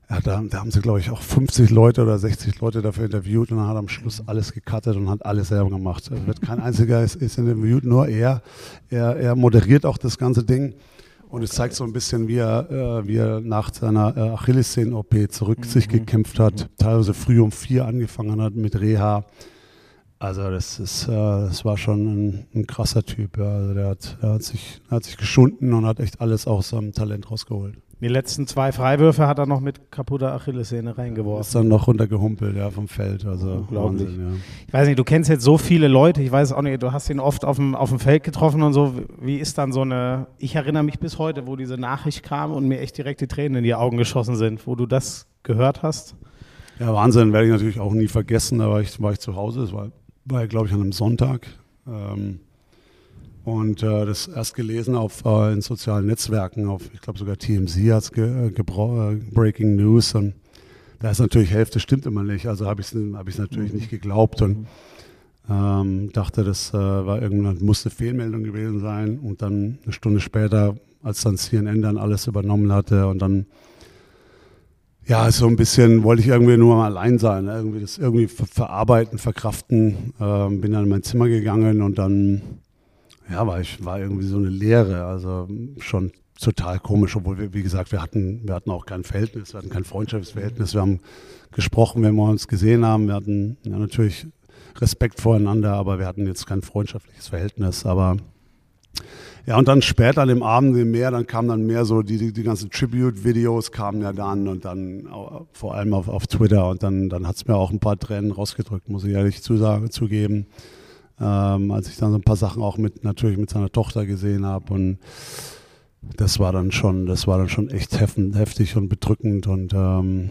ja, da, da haben sie, glaube ich, auch 50 Leute oder 60 Leute dafür interviewt und dann hat er am Schluss alles gecuttet und hat alles selber gemacht. Es wird kein einziger ist, ist interviewt, nur er. er. Er moderiert auch das ganze Ding. Und es zeigt so ein bisschen, wie er, äh, wie er nach seiner äh, Achillessehnen-OP zurück mhm. sich gekämpft hat, mhm. teilweise früh um vier angefangen hat mit Reha. Also das ist, äh, das war schon ein, ein krasser Typ. Ja. Also der hat, der hat sich, der hat sich geschunden und hat echt alles aus seinem Talent rausgeholt. Die letzten zwei Freiwürfe hat er noch mit kaputter Achillessehne reingeworfen. Ist dann noch runtergehumpelt, ja, vom Feld. Also Unglaublich. Wahnsinn, ja. Ich weiß nicht, du kennst jetzt so viele Leute, ich weiß auch nicht, du hast ihn oft auf dem, auf dem Feld getroffen und so. Wie ist dann so eine, ich erinnere mich bis heute, wo diese Nachricht kam und mir echt direkt die Tränen in die Augen geschossen sind, wo du das gehört hast? Ja, Wahnsinn, werde ich natürlich auch nie vergessen. Da war ich, war ich zu Hause, das war, war glaube ich, an einem Sonntag. Ähm, und äh, das erst gelesen auf äh, in sozialen Netzwerken, auf ich glaube sogar TMZ hat es ge, äh, äh, Breaking News und da ist natürlich Hälfte stimmt immer nicht. Also habe ich es hab natürlich nicht geglaubt und ähm, dachte, das äh, war irgendwann musste Fehlmeldung gewesen sein und dann eine Stunde später, als dann CNN dann alles übernommen hatte und dann ja, so ein bisschen wollte ich irgendwie nur mal allein sein, ne? irgendwie das irgendwie ver verarbeiten, verkraften. Ähm, bin dann in mein Zimmer gegangen und dann ja, war ich, war irgendwie so eine Leere, also schon total komisch, obwohl wir, wie gesagt, wir hatten, wir hatten auch kein Verhältnis, wir hatten kein Freundschaftsverhältnis, wir haben gesprochen, wenn wir uns gesehen haben, wir hatten ja, natürlich Respekt voreinander, aber wir hatten jetzt kein freundschaftliches Verhältnis, aber ja, und dann später an dem Abend mehr, dann kamen dann mehr so die, die, die ganzen Tribute-Videos kamen ja dann und dann vor allem auf, auf Twitter und dann, dann hat es mir auch ein paar Tränen rausgedrückt, muss ich ehrlich zusagen, zugeben ähm, als ich dann so ein paar Sachen auch mit natürlich mit seiner Tochter gesehen habe und das war dann schon, das war dann schon echt heftig und bedrückend und ähm,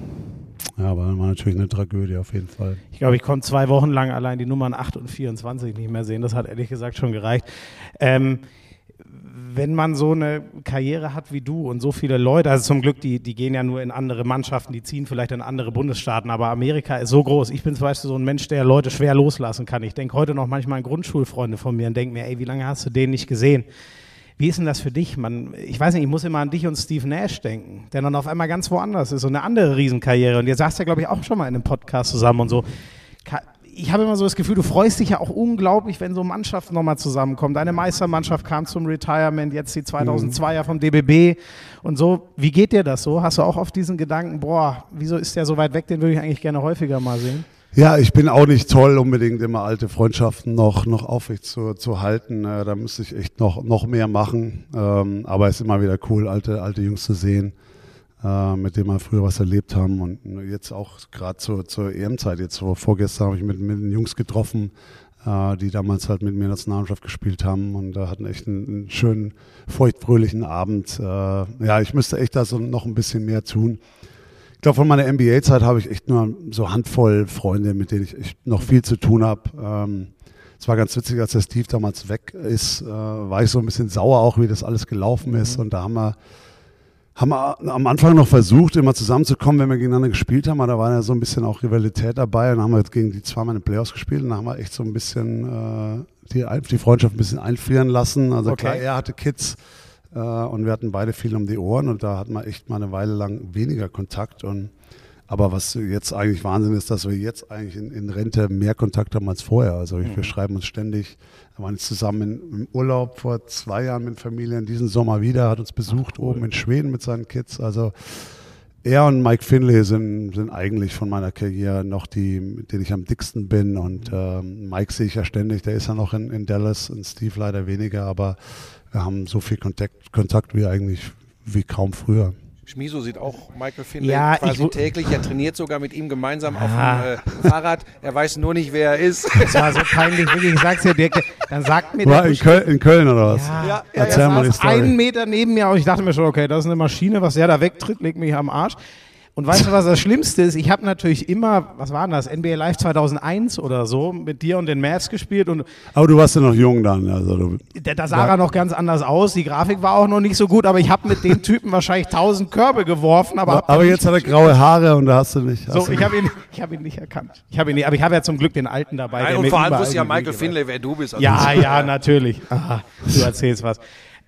ja, war natürlich eine Tragödie auf jeden Fall. Ich glaube, ich konnte zwei Wochen lang allein die Nummern 8 und 24 nicht mehr sehen. Das hat ehrlich gesagt schon gereicht. Ähm, wenn man so eine Karriere hat wie du und so viele Leute, also zum Glück, die, die gehen ja nur in andere Mannschaften, die ziehen vielleicht in andere Bundesstaaten, aber Amerika ist so groß. Ich bin zum Beispiel so ein Mensch, der Leute schwer loslassen kann. Ich denke heute noch manchmal an Grundschulfreunde von mir und denke mir, ey, wie lange hast du den nicht gesehen? Wie ist denn das für dich? Man, ich weiß nicht, ich muss immer an dich und Steve Nash denken, der dann auf einmal ganz woanders ist und eine andere Riesenkarriere. Und ihr saßt ja, glaube ich, auch schon mal in einem Podcast zusammen und so ich habe immer so das Gefühl, du freust dich ja auch unglaublich, wenn so Mannschaften nochmal zusammenkommen. Deine Meistermannschaft kam zum Retirement, jetzt die 2002er vom DBB und so. Wie geht dir das so? Hast du auch auf diesen Gedanken, boah, wieso ist der so weit weg, den würde ich eigentlich gerne häufiger mal sehen? Ja, ich bin auch nicht toll, unbedingt immer alte Freundschaften noch, noch aufrecht zu, zu halten. Äh, da müsste ich echt noch, noch mehr machen. Ähm, aber es ist immer wieder cool, alte, alte Jungs zu sehen äh, mit dem wir früher was erlebt haben. Und jetzt auch gerade zur, zur EM-Zeit, jetzt vor, vorgestern habe ich mit, mit den Jungs getroffen, äh, die damals halt mit mir Nationalmannschaft gespielt haben und da hatten echt einen, einen schönen, feuchtfröhlichen Abend. Äh, ja, ich müsste echt da so noch ein bisschen mehr tun. Ich glaube, von meiner NBA-Zeit habe ich echt nur so Handvoll Freunde, mit denen ich noch viel zu tun habe. Ähm, es war ganz witzig, als der Steve damals weg ist, äh, war ich so ein bisschen sauer auch, wie das alles gelaufen ist. Mhm. Und da haben wir haben wir am Anfang noch versucht, immer zusammenzukommen, wenn wir gegeneinander gespielt haben, aber da war ja so ein bisschen auch Rivalität dabei und dann haben wir gegen die zweimal in den Playoffs gespielt und da haben wir echt so ein bisschen äh, die, die Freundschaft ein bisschen einfrieren lassen. Also okay. klar, er hatte Kids äh, und wir hatten beide viel um die Ohren und da hatten wir echt mal eine Weile lang weniger Kontakt und aber was jetzt eigentlich Wahnsinn ist, dass wir jetzt eigentlich in, in Rente mehr Kontakt haben als vorher. Also mhm. wir schreiben uns ständig. Wir waren jetzt zusammen in, im Urlaub vor zwei Jahren mit Familien, diesen Sommer wieder, hat uns besucht Ach, cool. oben in Schweden mit seinen Kids. Also er und Mike Finley sind, sind eigentlich von meiner Karriere noch die, mit denen ich am dicksten bin. Und äh, Mike sehe ich ja ständig, der ist ja noch in, in Dallas und Steve leider weniger, aber wir haben so viel Kontakt, Kontakt wie eigentlich wie kaum früher. Schmiso sieht auch Michael Finlay ja, quasi ich, täglich. Er trainiert sogar mit ihm gemeinsam ah. auf dem äh, Fahrrad. Er weiß nur nicht, wer er ist. Das war so peinlich, wirklich. Ich sag's dir, Dirk, dann sagt mir war in Köln, in Köln oder was? Ja, ja, Erzähl ja, mal die Story. einen Meter neben mir und ich dachte mir schon, okay, das ist eine Maschine, was der da wegtritt, legt mich am Arsch. Und weißt du, was das Schlimmste ist? Ich habe natürlich immer, was war denn das, NBA Live 2001 oder so, mit dir und den Mavs gespielt. Und aber du warst ja noch jung dann. Also du, da, da sah er noch ganz anders aus. Die Grafik war auch noch nicht so gut, aber ich habe mit dem Typen wahrscheinlich tausend Körbe geworfen. Aber, aber jetzt hat er graue Haare und da hast du nicht. So, ich habe ihn, hab ihn nicht erkannt. Ich hab ihn nicht, aber ich habe ja zum Glück den Alten dabei. Nein, und vor allem wusste ja Michael Finlay, wer du bist. Also ja, ja, natürlich. Aha, du erzählst was.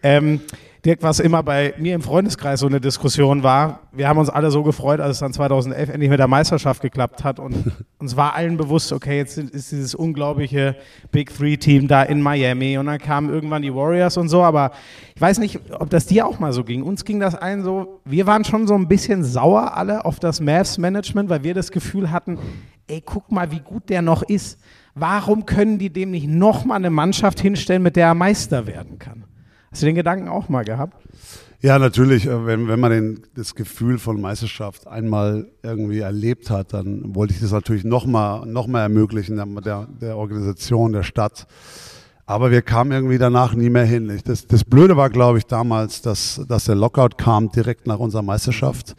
Ähm, Dirk, was immer bei mir im Freundeskreis so eine Diskussion war, wir haben uns alle so gefreut, als es dann 2011 endlich mit der Meisterschaft geklappt hat und uns war allen bewusst, okay, jetzt ist dieses unglaubliche Big Three Team da in Miami und dann kamen irgendwann die Warriors und so, aber ich weiß nicht, ob das dir auch mal so ging. Uns ging das allen so, wir waren schon so ein bisschen sauer alle auf das Mavs Management, weil wir das Gefühl hatten, ey, guck mal, wie gut der noch ist. Warum können die dem nicht nochmal eine Mannschaft hinstellen, mit der er Meister werden kann? Hast du den Gedanken auch mal gehabt? Ja, natürlich. Äh, wenn, wenn man den, das Gefühl von Meisterschaft einmal irgendwie erlebt hat, dann wollte ich das natürlich nochmal noch mal ermöglichen, der, der Organisation, der Stadt. Aber wir kamen irgendwie danach nie mehr hin. Das, das Blöde war, glaube ich, damals, dass, dass der Lockout kam direkt nach unserer Meisterschaft.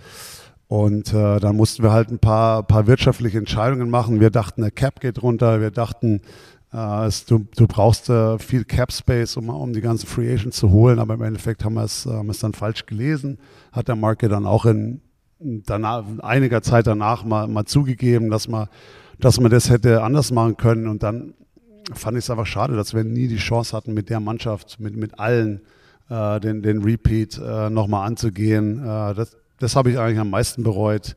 Und äh, dann mussten wir halt ein paar, paar wirtschaftliche Entscheidungen machen. Wir dachten, der Cap geht runter. Wir dachten, äh, du, du, brauchst äh, viel Cap Space, um, um die ganzen Free Agents zu holen, aber im Endeffekt haben wir es, haben es dann falsch gelesen. Hat der Marke dann auch in danach, einiger Zeit danach mal, mal zugegeben, dass man, dass man das hätte anders machen können. Und dann fand ich es einfach schade, dass wir nie die Chance hatten, mit der Mannschaft, mit, mit allen äh, den, den Repeat äh, nochmal anzugehen. Äh, das das habe ich eigentlich am meisten bereut.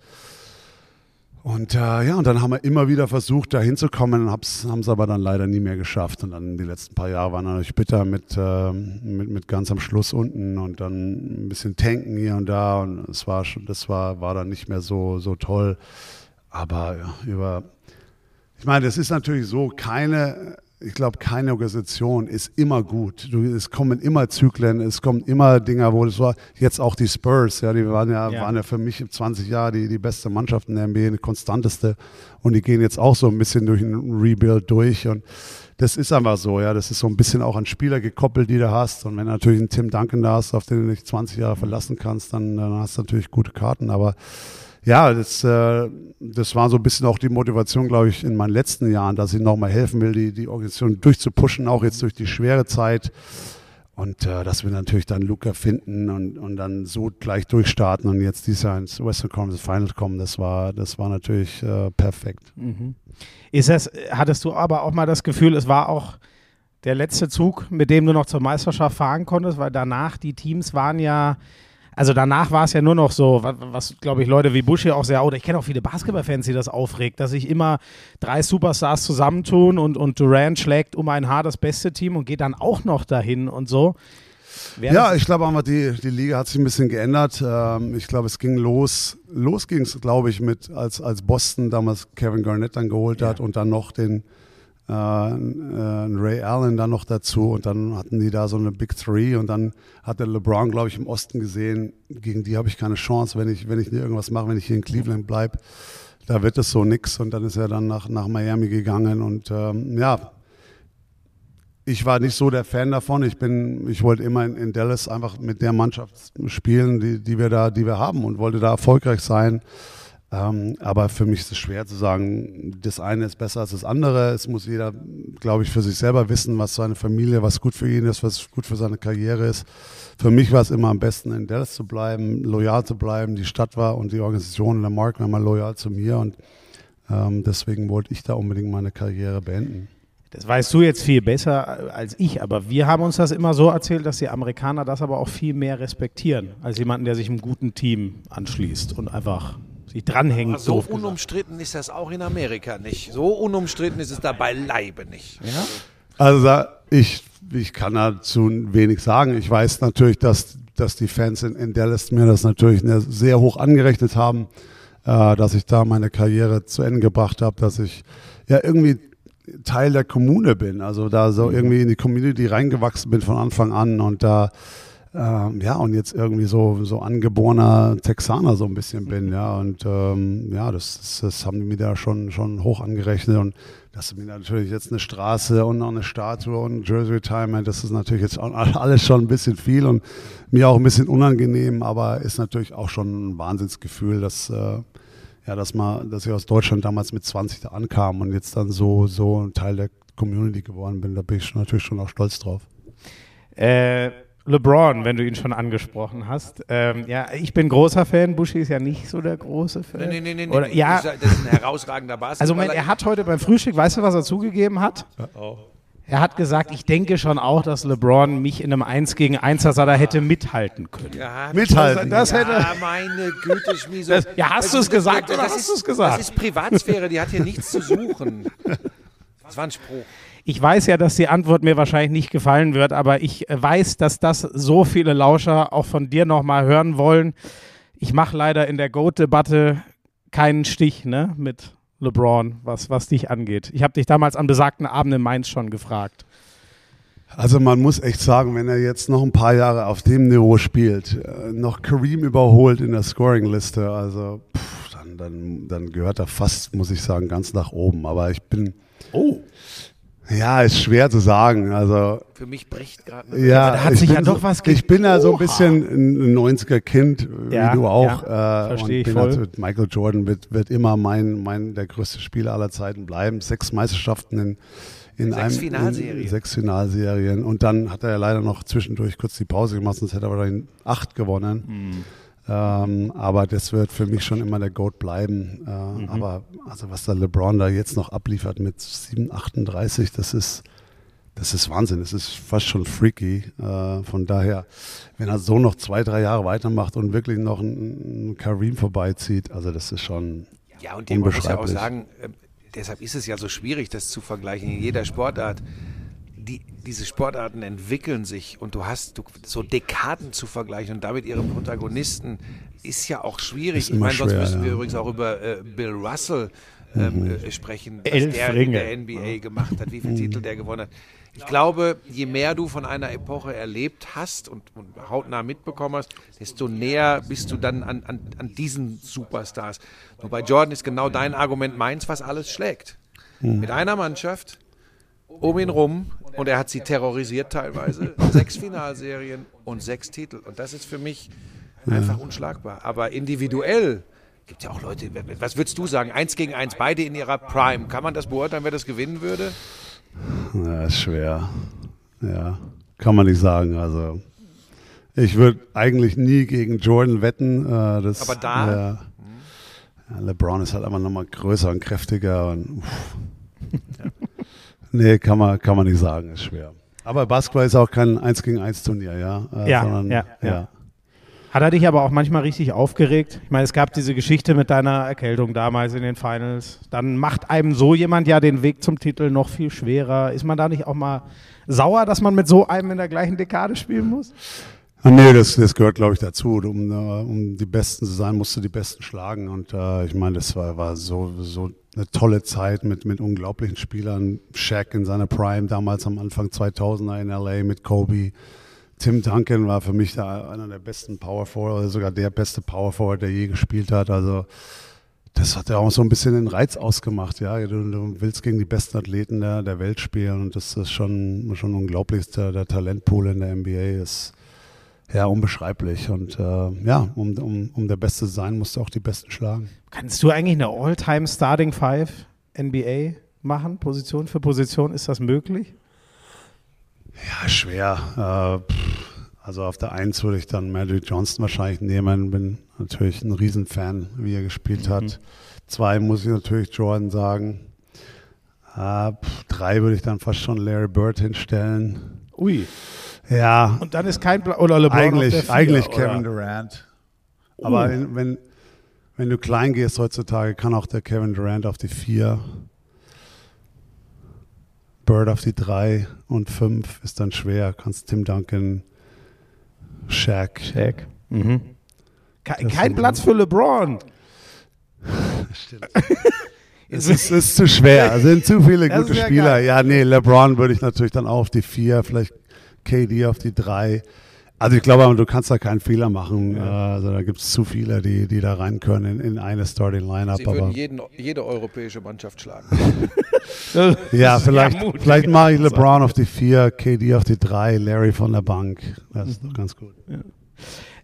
Und äh, ja, und dann haben wir immer wieder versucht, da hinzukommen, haben es aber dann leider nie mehr geschafft. Und dann die letzten paar Jahre waren natürlich bitter mit, äh, mit, mit ganz am Schluss unten und dann ein bisschen tanken hier und da. Und es war schon, das war, war dann nicht mehr so, so toll. Aber ja, über, ich meine, es ist natürlich so, keine ich glaube, keine Organisation ist immer gut. Du, es kommen immer Zyklen, es kommen immer Dinge, wo es war. Jetzt auch die Spurs, ja, die waren ja, ja. waren ja für mich 20 Jahre die, die beste Mannschaft in der NBA, die konstanteste. Und die gehen jetzt auch so ein bisschen durch ein Rebuild durch. Und das ist einfach so, ja. Das ist so ein bisschen auch an Spieler gekoppelt, die du hast. Und wenn du natürlich einen Tim Duncan da hast, auf den du dich 20 Jahre verlassen kannst, dann, dann hast du natürlich gute Karten. Aber ja, das, äh, das war so ein bisschen auch die Motivation, glaube ich, in meinen letzten Jahren, dass ich nochmal helfen will, die, die Organisation durchzupushen, auch jetzt durch die schwere Zeit. Und äh, dass wir natürlich dann Luca finden und, und dann so gleich durchstarten und jetzt dieses Jahr ins Western Conference Finals kommen, das war, das war natürlich äh, perfekt. Mhm. Ist das, hattest du aber auch mal das Gefühl, es war auch der letzte Zug, mit dem du noch zur Meisterschaft fahren konntest, weil danach die Teams waren ja, also danach war es ja nur noch so, was, was glaube ich Leute wie Bush hier auch sehr, oder ich kenne auch viele Basketballfans, die das aufregt, dass sich immer drei Superstars zusammentun und, und Durant schlägt um ein Haar das beste Team und geht dann auch noch dahin und so. Wer ja, ich glaube einfach, die, die Liga hat sich ein bisschen geändert. Ähm, ich glaube, es ging los, los ging es, glaube ich, mit, als, als Boston damals Kevin Garnett dann geholt ja. hat und dann noch den äh, Ray Allen dann noch dazu und dann hatten die da so eine Big Three und dann hat der LeBron, glaube ich, im Osten gesehen, gegen die habe ich keine Chance, wenn ich, wenn ich irgendwas mache, wenn ich hier in Cleveland bleibe. Da wird es so nix und dann ist er dann nach, nach Miami gegangen und ähm, ja, ich war nicht so der Fan davon. Ich bin, ich wollte immer in, in, Dallas einfach mit der Mannschaft spielen, die, die wir da, die wir haben und wollte da erfolgreich sein. Ähm, aber für mich ist es schwer zu sagen, das eine ist besser als das andere. Es muss jeder, glaube ich, für sich selber wissen, was seine Familie, was gut für ihn ist, was gut für seine Karriere ist. Für mich war es immer am besten, in Dallas zu bleiben, loyal zu bleiben. Die Stadt war und die Organisation und der Markt war immer loyal zu mir und ähm, deswegen wollte ich da unbedingt meine Karriere beenden. Das weißt du jetzt viel besser als ich, aber wir haben uns das immer so erzählt, dass die Amerikaner das aber auch viel mehr respektieren, als jemanden, der sich einem guten Team anschließt und einfach sich dranhängt. So unumstritten ist das auch in Amerika nicht. So unumstritten ist es da beileibe nicht. Ja? Also ich, ich kann dazu wenig sagen. Ich weiß natürlich, dass, dass die Fans in, in Dallas mir das natürlich sehr hoch angerechnet haben, äh, dass ich da meine Karriere zu Ende gebracht habe, dass ich ja irgendwie Teil der Kommune bin, also da so mhm. irgendwie in die Community reingewachsen bin von Anfang an und da ähm, ja, und jetzt irgendwie so, so angeborener Texaner so ein bisschen bin, ja. Und ähm, ja, das, das haben die mir da schon, schon hoch angerechnet. Und das ist mir natürlich jetzt eine Straße und noch eine Statue und Jersey Retirement, das ist natürlich jetzt alles schon ein bisschen viel und mir auch ein bisschen unangenehm, aber ist natürlich auch schon ein Wahnsinnsgefühl, dass, äh, ja, dass, man, dass ich aus Deutschland damals mit 20 da ankam und jetzt dann so, so ein Teil der Community geworden bin. Da bin ich natürlich schon auch stolz drauf. Äh, LeBron, wenn du ihn schon angesprochen hast. Ähm, ja, ich bin großer Fan. Buschi ist ja nicht so der große Fan. Nee, nee, nee, nee. Oder, ja. Das ist ein herausragender Basketballer. Also, mein, er hat heute beim Frühstück, weißt du, was er zugegeben hat? Oh. Er hat gesagt, ich denke schon auch, dass LeBron mich in einem 1 gegen 1 da hätte mithalten können. Ja, mithalten. Das, das hätte ja, meine Güte, Schmieso. Das, ja, hast du es gesagt oder hast du es gesagt? Das ist Privatsphäre, die hat hier nichts zu suchen. Das war ein Spruch. Ich weiß ja, dass die Antwort mir wahrscheinlich nicht gefallen wird, aber ich äh, weiß, dass das so viele Lauscher auch von dir nochmal hören wollen. Ich mache leider in der GOAT-Debatte keinen Stich ne, mit LeBron, was, was dich angeht. Ich habe dich damals an besagten Abend in Mainz schon gefragt. Also man muss echt sagen, wenn er jetzt noch ein paar Jahre auf dem Niveau spielt, äh, noch Kareem überholt in der Scoring-Liste, also pff, dann, dann, dann gehört er fast, muss ich sagen, ganz nach oben. Aber ich bin... Oh. Ja, ist schwer zu sagen. Also für mich bricht gerade. Ja, da hat sich ja doch was. Ich bin ja so ein bisschen ein 90er Kind, ja, wie du auch. Ja, äh, verstehe ich voll. Halt, Michael Jordan wird, wird immer mein, mein der größte Spieler aller Zeiten bleiben. Sechs Meisterschaften in in sechs einem, Finalserien. In sechs Finalserien. Und dann hat er ja leider noch zwischendurch kurz die Pause gemacht, sonst hätte er wahrscheinlich acht gewonnen. Mhm. Ähm, aber das wird für mich schon immer der Goat bleiben. Äh, mhm. Aber also was der LeBron da jetzt noch abliefert mit 7, 38, das ist, das ist Wahnsinn. Das ist fast schon freaky. Äh, von daher, wenn er so noch zwei, drei Jahre weitermacht und wirklich noch einen Kareem vorbeizieht, also das ist schon Ja, und dem muss ja auch sagen, äh, deshalb ist es ja so schwierig, das zu vergleichen in jeder Sportart die, diese Sportarten entwickeln sich und du hast du, so Dekaden zu vergleichen und damit ihre Protagonisten ist ja auch schwierig. Ich meine, sonst müssen wir ja. übrigens auch über äh, Bill Russell ähm, mhm. äh, sprechen, was Elf der Ringe. in der NBA gemacht hat, wie viele mhm. Titel der gewonnen hat. Ich glaube, je mehr du von einer Epoche erlebt hast und, und hautnah mitbekommen hast, desto näher bist du dann an, an, an diesen Superstars. Nur bei Jordan ist genau dein Argument meins, was alles schlägt. Mhm. Mit einer Mannschaft um ihn rum und er hat sie terrorisiert teilweise. sechs Finalserien und sechs Titel. Und das ist für mich einfach unschlagbar. Aber individuell gibt es ja auch Leute, was würdest du sagen? Eins gegen eins, beide in ihrer Prime. Kann man das beurteilen, wer das gewinnen würde? Ja, ist schwer. Ja. kann man nicht sagen. Also ich würde eigentlich nie gegen Jordan wetten. Äh, das, Aber da? Äh, ja, LeBron ist halt einfach nochmal größer und kräftiger. Und, ja. Nee, kann man, kann man nicht sagen, ist schwer. Aber Basketball ist auch kein 1 gegen 1 Turnier, ja. Äh, ja, sondern, ja, ja, ja. Hat er dich aber auch manchmal richtig aufgeregt? Ich meine, es gab diese Geschichte mit deiner Erkältung damals in den Finals. Dann macht einem so jemand ja den Weg zum Titel noch viel schwerer. Ist man da nicht auch mal sauer, dass man mit so einem in der gleichen Dekade spielen muss? Ah, nee, das, das gehört, glaube ich, dazu. Um, um die Besten zu sein, musst du die Besten schlagen. Und äh, ich meine, das war, war so, so eine tolle Zeit mit, mit unglaublichen Spielern. Shaq in seiner Prime, damals am Anfang 2000er in L.A. mit Kobe. Tim Duncan war für mich da einer der besten Power Forward, oder sogar der beste Power Forward, der je gespielt hat. Also das hat ja auch so ein bisschen den Reiz ausgemacht. Ja, du, du willst gegen die besten Athleten der, der Welt spielen und das ist schon schon unglaublich. Der, der Talentpool in der NBA ist ja unbeschreiblich und äh, ja, um, um, um der Beste zu sein, musst du auch die Besten schlagen. Kannst du eigentlich eine All-Time Starting Five NBA machen, Position für Position? Ist das möglich? Ja, schwer. Äh, also auf der Eins würde ich dann Magic Johnson wahrscheinlich nehmen. Bin natürlich ein Riesenfan, wie er gespielt hat. Mhm. Zwei muss ich natürlich Jordan sagen. Äh, drei würde ich dann fast schon Larry Bird hinstellen. Ui. Ja. Und dann ist kein Bla oder LeBron eigentlich, vier, eigentlich Kevin Durant. Aber uh. wenn, wenn du klein gehst heutzutage, kann auch der Kevin Durant auf die vier. Bird auf die drei und fünf ist dann schwer. Kannst Tim Duncan, Shaq. Shaq. Mhm. Ke kein Platz für LeBron. Stimmt. es, ist, es ist zu schwer. Es sind zu viele gute ja Spieler. Geil. Ja, nee, LeBron würde ich natürlich dann auch auf die vier, vielleicht KD auf die drei. Also ich glaube, du kannst da keinen Fehler machen. Ja. Also da gibt es zu viele, die, die da rein können in, in eine Starting Lineup. Sie würden jeden, jede europäische Mannschaft schlagen. ja, vielleicht, ja, vielleicht mache ich LeBron auf die vier, KD auf die drei, Larry von der Bank. Das ist doch ganz gut. Ja.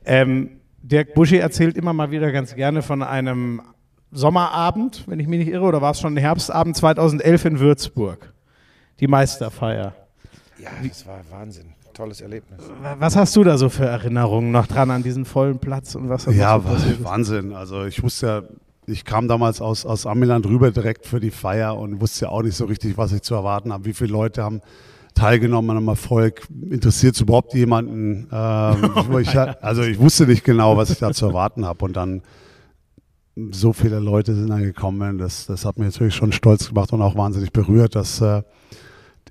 Ähm, Dirk Buschi erzählt immer mal wieder ganz gerne von einem Sommerabend, wenn ich mich nicht irre, oder war es schon ein Herbstabend 2011 in Würzburg? Die Meisterfeier. Ja, das war Wahnsinn tolles Erlebnis. Was hast du da so für Erinnerungen noch dran an diesen vollen Platz und was? Ja, so Wahnsinn. Also ich wusste ja, ich kam damals aus, aus Amiland rüber direkt für die Feier und wusste ja auch nicht so richtig, was ich zu erwarten habe. Wie viele Leute haben teilgenommen an einem Erfolg? Interessiert es überhaupt jemanden? Ähm, ich, also ich wusste nicht genau, was ich da zu erwarten habe. Und dann so viele Leute sind dann gekommen. Das, das hat mich natürlich schon stolz gemacht und auch wahnsinnig berührt, dass äh,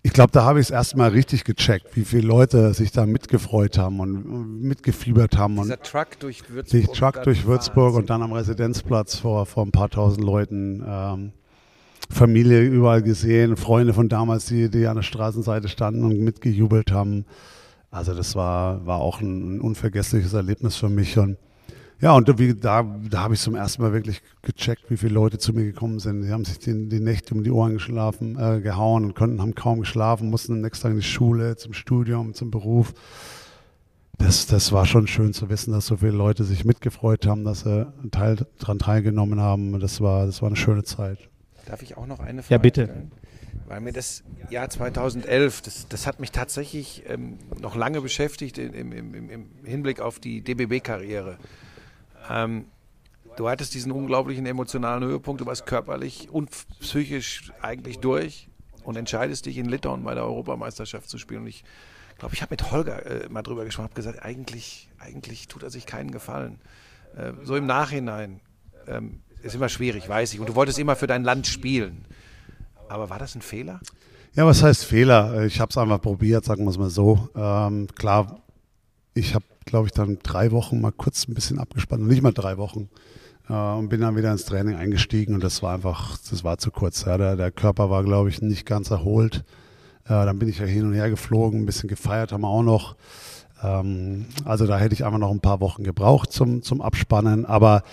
ich glaube, da habe ich es erstmal richtig gecheckt, wie viele Leute sich da mitgefreut haben und mitgefiebert haben. Dieser und Truck durch Würzburg. Truck durch Würzburg und dann am Residenzplatz vor, vor ein paar tausend Leuten. Ähm, Familie überall gesehen, Freunde von damals, die, die an der Straßenseite standen und mitgejubelt haben. Also das war, war auch ein, ein unvergessliches Erlebnis für mich. Und ja, und wie, da, da habe ich zum ersten Mal wirklich gecheckt, wie viele Leute zu mir gekommen sind. Die haben sich die, die Nächte um die Ohren geschlafen, äh, gehauen und konnten, haben kaum geschlafen, mussten am nächsten Tag in die Schule, zum Studium, zum Beruf. Das, das war schon schön zu wissen, dass so viele Leute sich mitgefreut haben, dass sie einen Teil daran teilgenommen haben. Das war, das war eine schöne Zeit. Darf ich auch noch eine Frage Ja, bitte. Stellen? Weil mir das Jahr 2011, das, das hat mich tatsächlich ähm, noch lange beschäftigt im, im, im, im Hinblick auf die DBB-Karriere. Ähm, du hattest diesen unglaublichen emotionalen Höhepunkt, du warst körperlich und psychisch eigentlich durch und entscheidest dich in Litauen bei der Europameisterschaft zu spielen. Und ich glaube, ich habe mit Holger äh, mal drüber gesprochen, habe gesagt, eigentlich, eigentlich tut er sich keinen Gefallen. Äh, so im Nachhinein ähm, ist immer schwierig, weiß ich. Und du wolltest immer für dein Land spielen. Aber war das ein Fehler? Ja, was heißt Fehler? Ich habe es einfach probiert, sagen wir es mal so. Ähm, klar, ich habe glaube ich, dann drei Wochen mal kurz ein bisschen abgespannt, nicht mal drei Wochen. Äh, und bin dann wieder ins Training eingestiegen und das war einfach, das war zu kurz. Ja. Der, der Körper war, glaube ich, nicht ganz erholt. Äh, dann bin ich ja hin und her geflogen, ein bisschen gefeiert haben wir auch noch. Ähm, also da hätte ich einfach noch ein paar Wochen gebraucht zum, zum Abspannen. Aber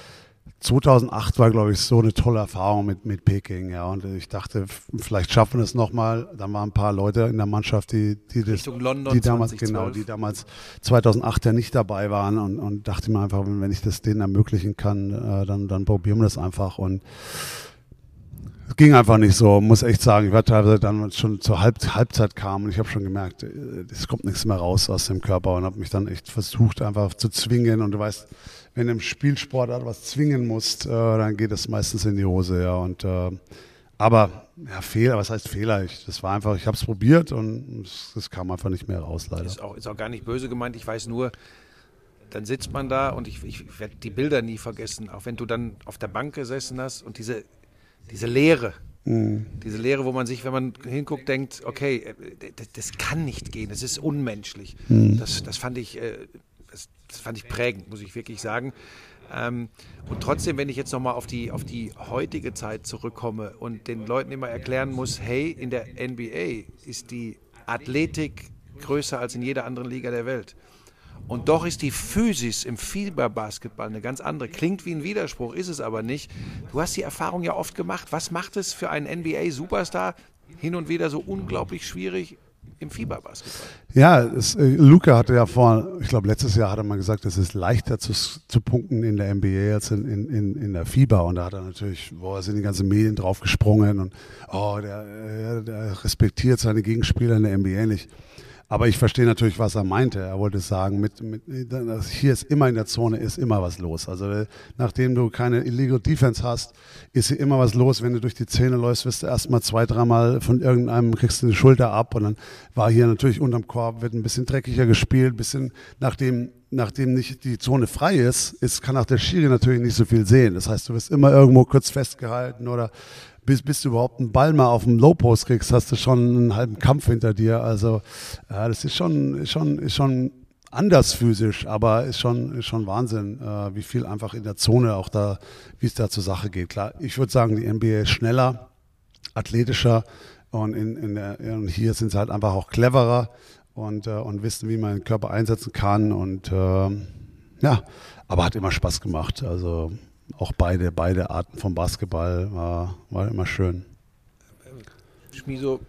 2008 war, glaube ich, so eine tolle Erfahrung mit, mit Peking. Ja, und ich dachte, vielleicht schaffen wir es nochmal. Da waren ein paar Leute in der Mannschaft, die, die, das, London die damals, 2012. genau, die damals 2008 ja nicht dabei waren und, und dachte mir einfach, wenn ich das denen ermöglichen kann, äh, dann, dann probieren wir das einfach. Und Es ging einfach nicht so, muss echt sagen. Ich war teilweise dann schon zur Halb Halbzeit kam und ich habe schon gemerkt, äh, es kommt nichts mehr raus aus dem Körper und habe mich dann echt versucht, einfach zu zwingen. Und du weißt, wenn du im Spielsport was zwingen musst, äh, dann geht es meistens in die Hose, ja. Und äh, aber ja, Fehler, was heißt Fehler? Ich, das war einfach, ich habe es probiert und es kam einfach nicht mehr raus, leider. Ist auch, ist auch gar nicht böse gemeint. Ich weiß nur, dann sitzt man da und ich, ich werde die Bilder nie vergessen, auch wenn du dann auf der Bank gesessen hast und diese diese Leere. Mhm. Diese Leere, wo man sich, wenn man hinguckt, denkt, okay, äh, das, das kann nicht gehen, das ist unmenschlich. Mhm. Das, das, fand ich, äh, das, fand ich prägend, muss ich wirklich sagen. Ähm, und trotzdem, wenn ich jetzt nochmal auf die, auf die heutige Zeit zurückkomme und den Leuten immer erklären muss, hey, in der NBA ist die Athletik größer als in jeder anderen Liga der Welt. Und doch ist die Physis im Fieberbasketball eine ganz andere. Klingt wie ein Widerspruch, ist es aber nicht. Du hast die Erfahrung ja oft gemacht. Was macht es für einen NBA-Superstar hin und wieder so unglaublich schwierig im Fieberbasketball? Ja, es, äh, Luca hatte ja vor, ich glaube letztes Jahr hat er mal gesagt, es ist leichter zu, zu punkten in der NBA als in, in, in, der Fieber. Und da hat er natürlich, boah, sind die ganzen Medien drauf gesprungen und oh, der, äh, der respektiert seine Gegenspieler in der NBA nicht. Aber ich verstehe natürlich, was er meinte. Er wollte sagen, mit, mit, hier ist immer in der Zone ist immer was los. Also nachdem du keine Illegal Defense hast, ist hier immer was los. Wenn du durch die Zähne läufst, wirst du erstmal zwei, dreimal von irgendeinem kriegst du die Schulter ab und dann war hier natürlich unterm Korb, wird ein bisschen dreckiger gespielt, bisschen nachdem nachdem nicht die Zone frei ist, ist, kann auch der Schiri natürlich nicht so viel sehen. Das heißt, du wirst immer irgendwo kurz festgehalten oder bis, bis du überhaupt einen Ball mal auf dem Low Post kriegst, hast du schon einen halben Kampf hinter dir. Also ja, das ist schon, schon, ist schon anders physisch, aber ist schon, ist schon Wahnsinn, äh, wie viel einfach in der Zone auch da, wie es da zur Sache geht. Klar, ich würde sagen, die NBA ist schneller, athletischer und, in, in der, und hier sind sie halt einfach auch cleverer und, äh, und wissen, wie man den Körper einsetzen kann und äh, ja, aber hat immer Spaß gemacht. Also auch beide, beide Arten vom Basketball war, war immer schön. Schmiso,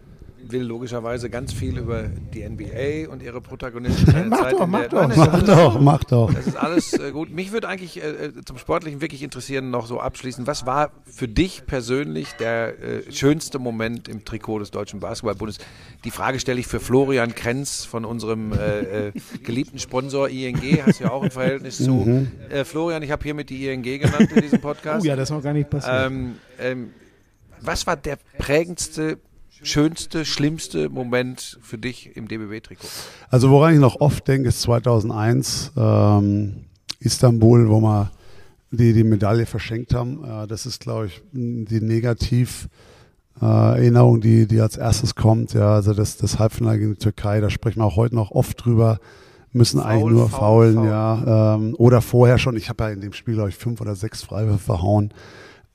will logischerweise ganz viel über die NBA und ihre Protagonisten. mach doch, mach doch, mach doch, mach doch. Das ist alles äh, gut. Mich würde eigentlich äh, äh, zum Sportlichen wirklich interessieren, noch so abschließend, was war für dich persönlich der äh, schönste Moment im Trikot des Deutschen Basketballbundes? Die Frage stelle ich für Florian Krenz von unserem äh, äh, geliebten Sponsor ING. Hast ja auch ein Verhältnis zu. Mhm. Florian, ich habe hiermit die ING genannt in diesem Podcast. Oh ja, das ist noch gar nicht passiert. Ähm, ähm, was war der prägendste schönste, schlimmste Moment für dich im DBB-Trikot? Also woran ich noch oft denke, ist 2001 ähm, Istanbul, wo wir die, die Medaille verschenkt haben. Äh, das ist, glaube ich, die Negativ- äh, Erinnerung, die, die als erstes kommt. Ja, also das, das Halbfinale gegen die Türkei, da sprechen wir auch heute noch oft drüber. Müssen faul, eigentlich nur faul, faulen, faul. ja. Ähm, oder vorher schon. Ich habe ja in dem Spiel, glaube ich, fünf oder sechs Freiwürfe verhauen.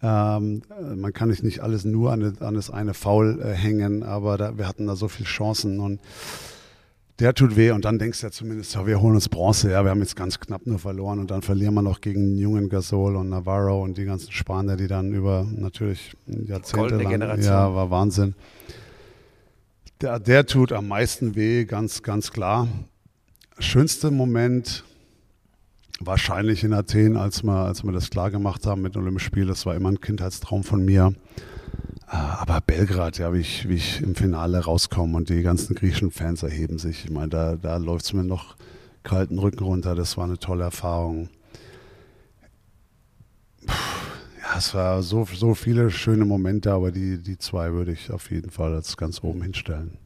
Ähm, man kann nicht alles nur an, an das eine Foul äh, hängen, aber da, wir hatten da so viele Chancen und der tut weh und dann denkst du ja zumindest, ja, wir holen uns Bronze, ja, wir haben jetzt ganz knapp nur verloren und dann verlieren wir noch gegen jungen Gasol und Navarro und die ganzen Spanier, die dann über natürlich Jahrzehnte lang, Generation. ja, war Wahnsinn. Der, der tut am meisten weh, ganz, ganz klar. Schönste Moment, wahrscheinlich in Athen, als wir, als wir das klar gemacht haben mit Olympischen Spielen. Das war immer ein Kindheitstraum von mir. Äh, aber Belgrad, ja, wie ich, wie ich im Finale rauskomme und die ganzen griechischen Fans erheben sich. Ich meine, da, da läuft es mir noch kalten Rücken runter. Das war eine tolle Erfahrung. Ja, es war so, so viele schöne Momente, aber die, die zwei würde ich auf jeden Fall als ganz oben hinstellen.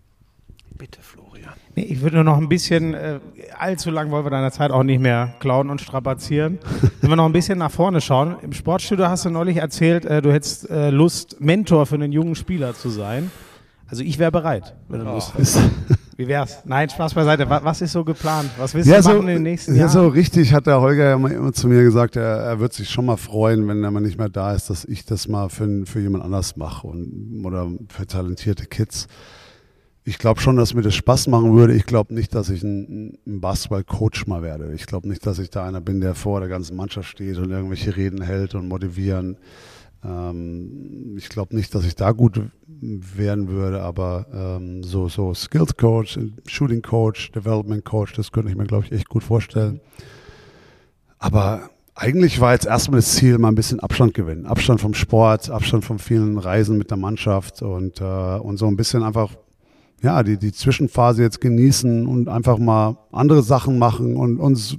Bitte, Florian. Nee, ich würde nur noch ein bisschen, äh, allzu lang wollen wir deiner Zeit auch nicht mehr klauen und strapazieren. Wenn wir noch ein bisschen nach vorne schauen. Im Sportstudio hast du neulich erzählt, äh, du hättest äh, Lust, Mentor für einen jungen Spieler zu sein. Also ich wäre bereit, wenn du oh. Lust hast. Wie wär's? Nein, Spaß beiseite. Was, ist so geplant? Was willst ja, du machen so, in den nächsten ja, Jahren? Ja, so richtig hat der Holger ja immer zu mir gesagt, er, er wird sich schon mal freuen, wenn er mal nicht mehr da ist, dass ich das mal für, für jemand anders mache und, oder für talentierte Kids ich glaube schon, dass mir das Spaß machen würde. Ich glaube nicht, dass ich ein, ein Basketball-Coach mal werde. Ich glaube nicht, dass ich da einer bin, der vor der ganzen Mannschaft steht und irgendwelche Reden hält und motivieren. Ähm, ich glaube nicht, dass ich da gut werden würde, aber ähm, so, so Skills Coach, Shooting Coach, Development Coach, das könnte ich mir, glaube ich, echt gut vorstellen. Aber Eigentlich war jetzt erstmal das Ziel, mal ein bisschen Abstand gewinnen. Abstand vom Sport, Abstand von vielen Reisen mit der Mannschaft und, äh, und so ein bisschen einfach, ja, die, die Zwischenphase jetzt genießen und einfach mal andere Sachen machen und uns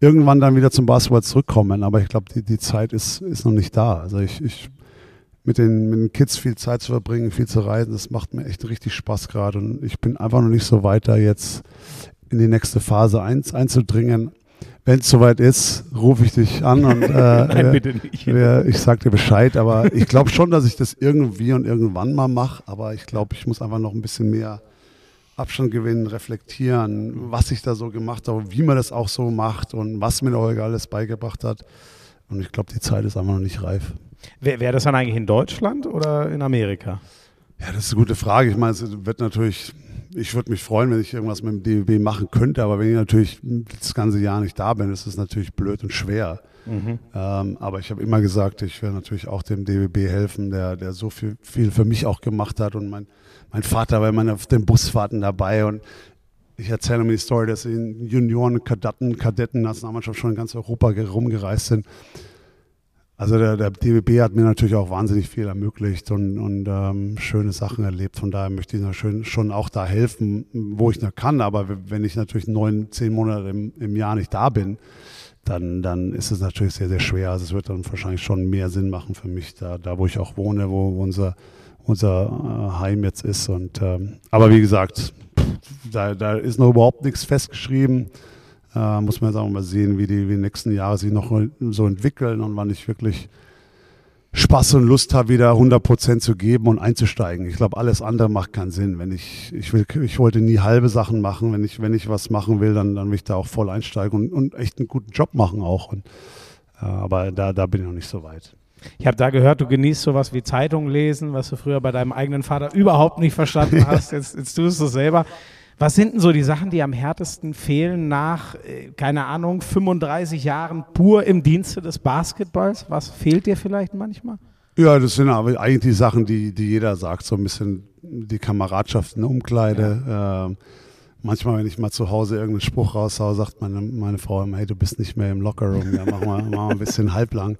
irgendwann dann wieder zum Basketball zurückkommen. Aber ich glaube, die, die Zeit ist, ist noch nicht da. Also ich, ich mit den, mit den Kids viel Zeit zu verbringen, viel zu reisen, das macht mir echt richtig Spaß gerade. Und ich bin einfach noch nicht so weit, da jetzt in die nächste Phase ein, einzudringen. Wenn es soweit ist, rufe ich dich an und äh, Nein, bitte nicht. Äh, ich sag dir Bescheid. Aber ich glaube schon, dass ich das irgendwie und irgendwann mal mache. Aber ich glaube, ich muss einfach noch ein bisschen mehr Abstand gewinnen, reflektieren, was ich da so gemacht habe, wie man das auch so macht und was mir der Holger alles beigebracht hat. Und ich glaube, die Zeit ist einfach noch nicht reif. Wäre wär das dann eigentlich in Deutschland oder in Amerika? Ja, das ist eine gute Frage. Ich meine, es wird natürlich ich würde mich freuen, wenn ich irgendwas mit dem DBB machen könnte, aber wenn ich natürlich das ganze Jahr nicht da bin, ist es natürlich blöd und schwer. Mhm. Ähm, aber ich habe immer gesagt, ich will natürlich auch dem DBB helfen, der, der so viel, viel für mich auch gemacht hat. Und mein, mein Vater war immer auf den Busfahrten dabei. Und ich erzähle mir die Story, dass in Junioren, Kadetten, Kadetten, Nationalmannschaft schon in ganz Europa rumgereist sind. Also der, der DBB hat mir natürlich auch wahnsinnig viel ermöglicht und, und ähm, schöne Sachen erlebt. Von daher möchte ich schön, schon auch da helfen, wo ich noch kann. Aber wenn ich natürlich neun, zehn Monate im, im Jahr nicht da bin, dann, dann ist es natürlich sehr, sehr schwer. Also es wird dann wahrscheinlich schon mehr Sinn machen für mich, da, da wo ich auch wohne, wo unser, unser äh, Heim jetzt ist. Und, ähm, aber wie gesagt, da, da ist noch überhaupt nichts festgeschrieben. Äh, muss man jetzt auch mal sehen, wie die, wie die nächsten Jahre sich noch so entwickeln und wann ich wirklich Spaß und Lust habe, wieder 100 Prozent zu geben und einzusteigen. Ich glaube, alles andere macht keinen Sinn. Wenn ich, ich will, ich wollte nie halbe Sachen machen. Wenn ich, wenn ich was machen will, dann, dann will ich da auch voll einsteigen und, und echt einen guten Job machen auch. Und, äh, aber da, da bin ich noch nicht so weit. Ich habe da gehört, du genießt sowas wie Zeitung lesen, was du früher bei deinem eigenen Vater überhaupt nicht verstanden hast. Jetzt, jetzt tust du es selber. Was sind denn so die Sachen, die am härtesten fehlen nach, äh, keine Ahnung, 35 Jahren pur im Dienste des Basketballs? Was fehlt dir vielleicht manchmal? Ja, das sind aber eigentlich die Sachen, die, die jeder sagt, so ein bisschen die Kameradschaft in der Umkleide. Ja. Ähm, manchmal, wenn ich mal zu Hause irgendeinen Spruch raushaue, sagt meine, meine Frau immer, hey, du bist nicht mehr im Lockerroom, ja, mach mal, mach mal ein bisschen halblang.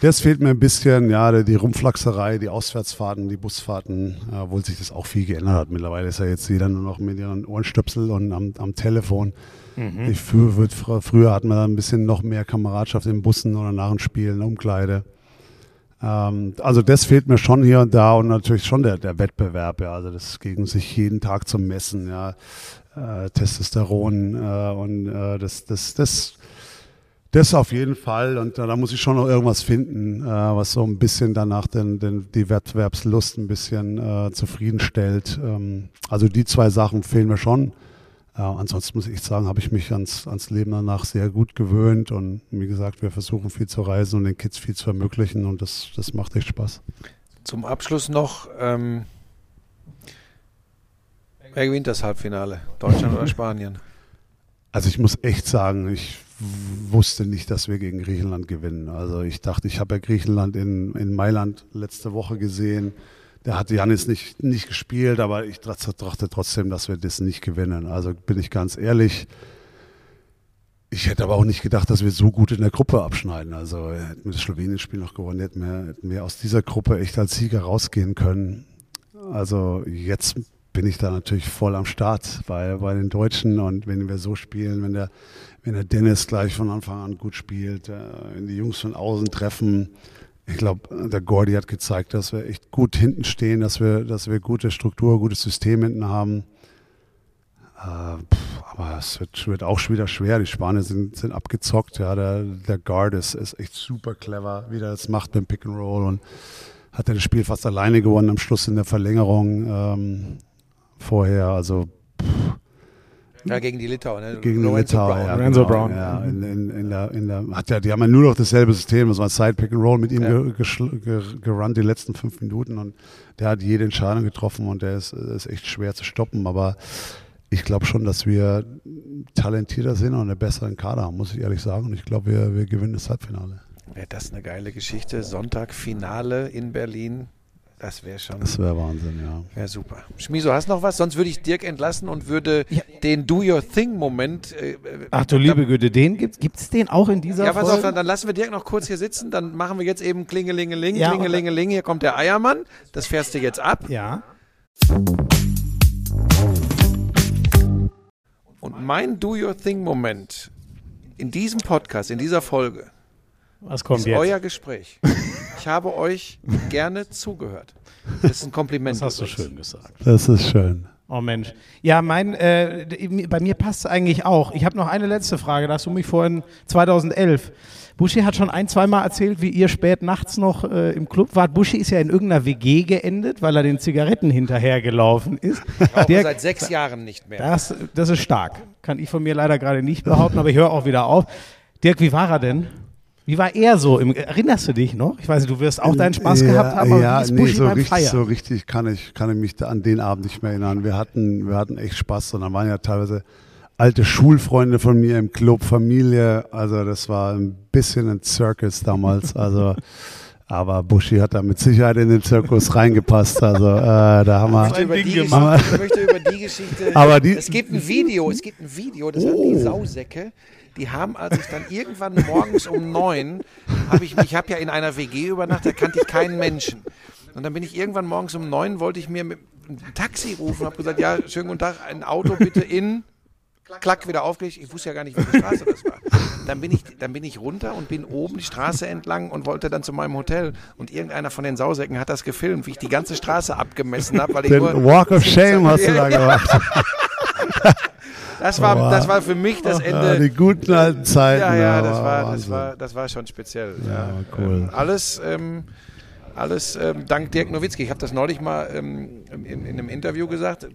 Das fehlt mir ein bisschen, ja, die Rumflaxerei, die Auswärtsfahrten, die Busfahrten, obwohl sich das auch viel geändert hat. Mittlerweile ist ja jetzt jeder nur noch mit ihren Ohrenstöpsel und am, am Telefon. Mhm. Ich, früher, früher hatten wir da ein bisschen noch mehr Kameradschaft in Bussen oder nach dem Spiel in der Umkleide. Ähm, also das fehlt mir schon hier und da und natürlich schon der, der Wettbewerb, ja, also das gegen sich jeden Tag zu messen, ja, äh, Testosteron äh, und äh, das, das, das das auf jeden Fall. Und äh, da muss ich schon noch irgendwas finden, äh, was so ein bisschen danach den, den, die Wettbewerbslust ein bisschen äh, zufriedenstellt. Ähm, also die zwei Sachen fehlen mir schon. Äh, ansonsten muss ich sagen, habe ich mich ans, ans Leben danach sehr gut gewöhnt. Und wie gesagt, wir versuchen viel zu reisen und den Kids viel zu ermöglichen. Und das, das macht echt Spaß. Zum Abschluss noch, ähm, wer gewinnt das Halbfinale? Deutschland oder Spanien? Also ich muss echt sagen, ich wusste nicht, dass wir gegen Griechenland gewinnen. Also ich dachte, ich habe ja Griechenland in, in Mailand letzte Woche gesehen. Der hatte Janis nicht, nicht gespielt, aber ich dachte trotzdem, dass wir das nicht gewinnen. Also bin ich ganz ehrlich. Ich hätte aber auch nicht gedacht, dass wir so gut in der Gruppe abschneiden. Also hätten wir das Slowenien-Spiel noch gewonnen, hätten wir, hätten wir aus dieser Gruppe echt als Sieger rausgehen können. Also jetzt bin ich da natürlich voll am Start bei, bei den Deutschen und wenn wir so spielen, wenn der, wenn der Dennis gleich von Anfang an gut spielt, äh, wenn die Jungs von außen treffen, ich glaube, der Gordy hat gezeigt, dass wir echt gut hinten stehen, dass wir, dass wir gute Struktur, gutes System hinten haben. Äh, pff, aber es wird, wird, auch wieder schwer. Die Spanier sind, sind abgezockt. Ja, der, der Guard ist, ist echt super clever, wie der das macht beim Pick and Roll und hat er das Spiel fast alleine gewonnen am Schluss in der Verlängerung. Ähm, vorher. Also ja, gegen die Litauer, ne? Gegen Lorenzo die Litauer, Brown. ja. Lorenzo genau, Brown. Ja, in, in, in, der, in der, hat ja, die haben ja nur noch dasselbe System, das war Side Pick and Roll mit ihm ja. gerannt die letzten fünf Minuten und der hat jede Entscheidung getroffen und der ist, ist echt schwer zu stoppen, aber ich glaube schon, dass wir talentierter sind und einen besseren Kader haben, muss ich ehrlich sagen und ich glaube, wir, wir gewinnen das Halbfinale. Wäre das eine geile Geschichte. Sonntag Finale in Berlin Das wäre schon. Das wäre Wahnsinn, ja. Wäre super. Schmiso, hast noch was? Sonst würde ich Dirk entlassen und würde Ja. den Do Your Thing-Moment. Äh, Ach du liebe Güte, den gibt's, gibt's den auch in dieser ja, pass auf, Folge? dann, dann lassen wir Dirk noch kurz hier sitzen. Dann machen wir jetzt eben Klingelingeling, Ja, Klingelingeling. Hier kommt der Eiermann. Das fährst du jetzt ab. ja. Und mein Do Your Thing-Moment in diesem Podcast, in dieser Folge, Was kommt ist jetzt? euer Gespräch. Ich habe euch gerne zugehört. Das ist ein Kompliment. das hast du schön gesagt. Das ist schön. Oh Mensch. Ja, mein, äh, bei mir passt es eigentlich auch. Ich habe noch eine letzte Frage. Da hast du mich vorhin 2011. Buschi hat schon ein, zweimal erzählt, wie ihr spät nachts noch äh, im Club wart. Buschi ist ja in irgendeiner WG geendet, weil er den Zigaretten hinterhergelaufen ist. Auch Dirk, seit sechs Jahren nicht mehr. das, das ist stark. Kann ich von mir leider gerade nicht behaupten, aber ich höre auch wieder auf. Dirk, wie war er denn? Wie war er so? Im, erinnerst du dich noch? Ich weiß nicht, du wirst auch deinen Spaß ja, gehabt haben, aber ja, wie ist nee, so beim richtig, so richtig kann ich, kann ich mich da an den Abend nicht mehr erinnern. Wir hatten, wir hatten echt Spaß und dann waren ja teilweise alte Schulfreunde von mir im Club, Familie. Also das war ein bisschen ein Circus damals. Also aber Buschi hat da mit Sicherheit in den Zirkus reingepasst. Also äh, da haben Ich möchte, wir. über die gemacht. Geschichte, ich möchte über die Geschichte. Aber die- es gibt ein Video, es gibt ein Video, das haben die Sausäcke. Die haben, als ich dann irgendwann morgens um neun, habe ich, ich habe ja in einer WG übernachtet, da kannte ich keinen Menschen. Und dann bin ich irgendwann morgens um neun, wollte ich mir mit ein Taxi rufen, habe gesagt, ja, schönen guten Tag, ein Auto bitte in, klack, wieder aufgelegt. Ich wusste ja gar nicht, welche Straße das war. Dann bin ich, dann bin ich runter und bin oben die Straße entlang und wollte dann zu meinem Hotel. Und irgendeiner von den Sausäcken hat das gefilmt, wie ich die ganze Straße abgemessen habe, weil ich Den nur Walk of Shame hast du da gemacht. das war, das war für mich das Ah, Ende. die guten alten Zeiten. Ja, ja, das war, das war, das war schon speziell. Ja, cool. Ähm, alles, ähm, alles ähm, dank Dirk Nowitzki. Ich habe das neulich mal ähm, in, in einem Interview gesagt.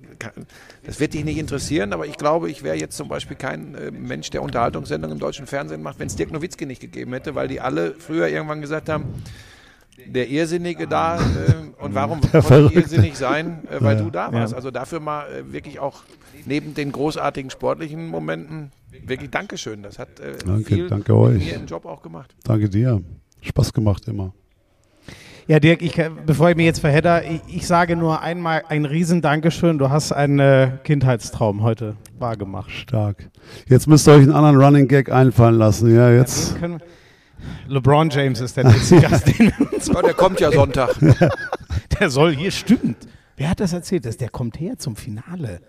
Das wird dich nicht interessieren, aber ich glaube, ich wäre jetzt zum Beispiel kein äh, Mensch, der Unterhaltungssendungen im deutschen Fernsehen macht, wenn es Dirk Nowitzki nicht gegeben hätte, weil die alle früher irgendwann gesagt haben, der Irrsinnige da äh, und warum konnte ich irrsinnig sein, äh, weil Ja. du da warst. Ja. Also dafür mal äh, wirklich auch neben den großartigen sportlichen Momenten wirklich Dankeschön. Das hat äh, Danke, viel danke euch. mir Job auch gemacht. Danke dir. Spaß gemacht immer. Ja, Dirk, ich, bevor ich mich jetzt verhedder, ich, ich sage nur einmal ein riesen Dankeschön. Du hast einen äh, Kindheitstraum heute wahrgemacht. Stark. Jetzt müsst ihr euch einen anderen Running Gag einfallen lassen. Ja, jetzt. Wir- LeBron James ist der nächste Gast, den wir uns Ja, der kommt ja Sonntag. Der soll hier, stimmt. Wer hat das erzählt? Das, der kommt her zum Finale.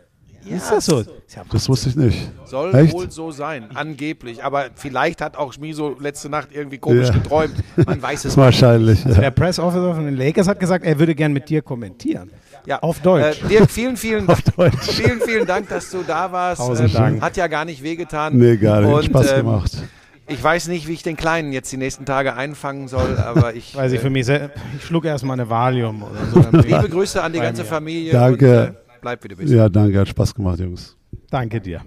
Ist das so? Ja Das wusste ich nicht. Soll Echt? wohl so sein, angeblich. Aber vielleicht hat auch Schmiso letzte Nacht irgendwie komisch Ja. geträumt. Man weiß es nicht. Wahrscheinlich. Ja. der Press Officer von den Lakers hat gesagt, er würde gern mit dir kommentieren. Ja. Auf Deutsch. Äh, Dirk, vielen, vielen Dank. Deutsch. Vielen, vielen Dank, dass du da warst. Tausend Dank. Hat ja gar nicht wehgetan. Nee, gar nicht. Hat Und, Spaß ähm, gemacht. Ich weiß nicht, wie ich den Kleinen jetzt die nächsten Tage einfangen soll, aber ich. Weiß ich äh, für mich ich schlucke erstmal eine Valium oder so. Liebe Grüße an die ganze mir. Familie. Danke. Und, äh, bleib wie du bist. Ja, danke. Hat Spaß gemacht, Jungs. Danke dir.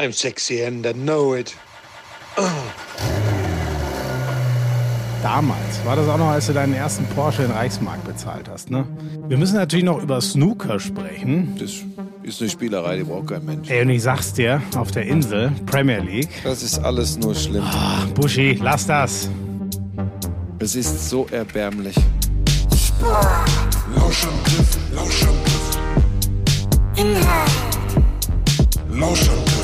I'm sexy and I know it. Damals war das auch noch, als du deinen ersten Porsche in Reichsmark bezahlt hast, ne? Wir müssen natürlich noch über Snooker sprechen. Das ist eine Spielerei, die braucht kein Mensch. Ey, und ich sag's dir, auf der Insel, Premier League. Das ist alles nur schlimm. Buschi, lass das. Es ist so erbärmlich. Lauschangriff, Lauschangriff. Inhalt. Lauschangriff.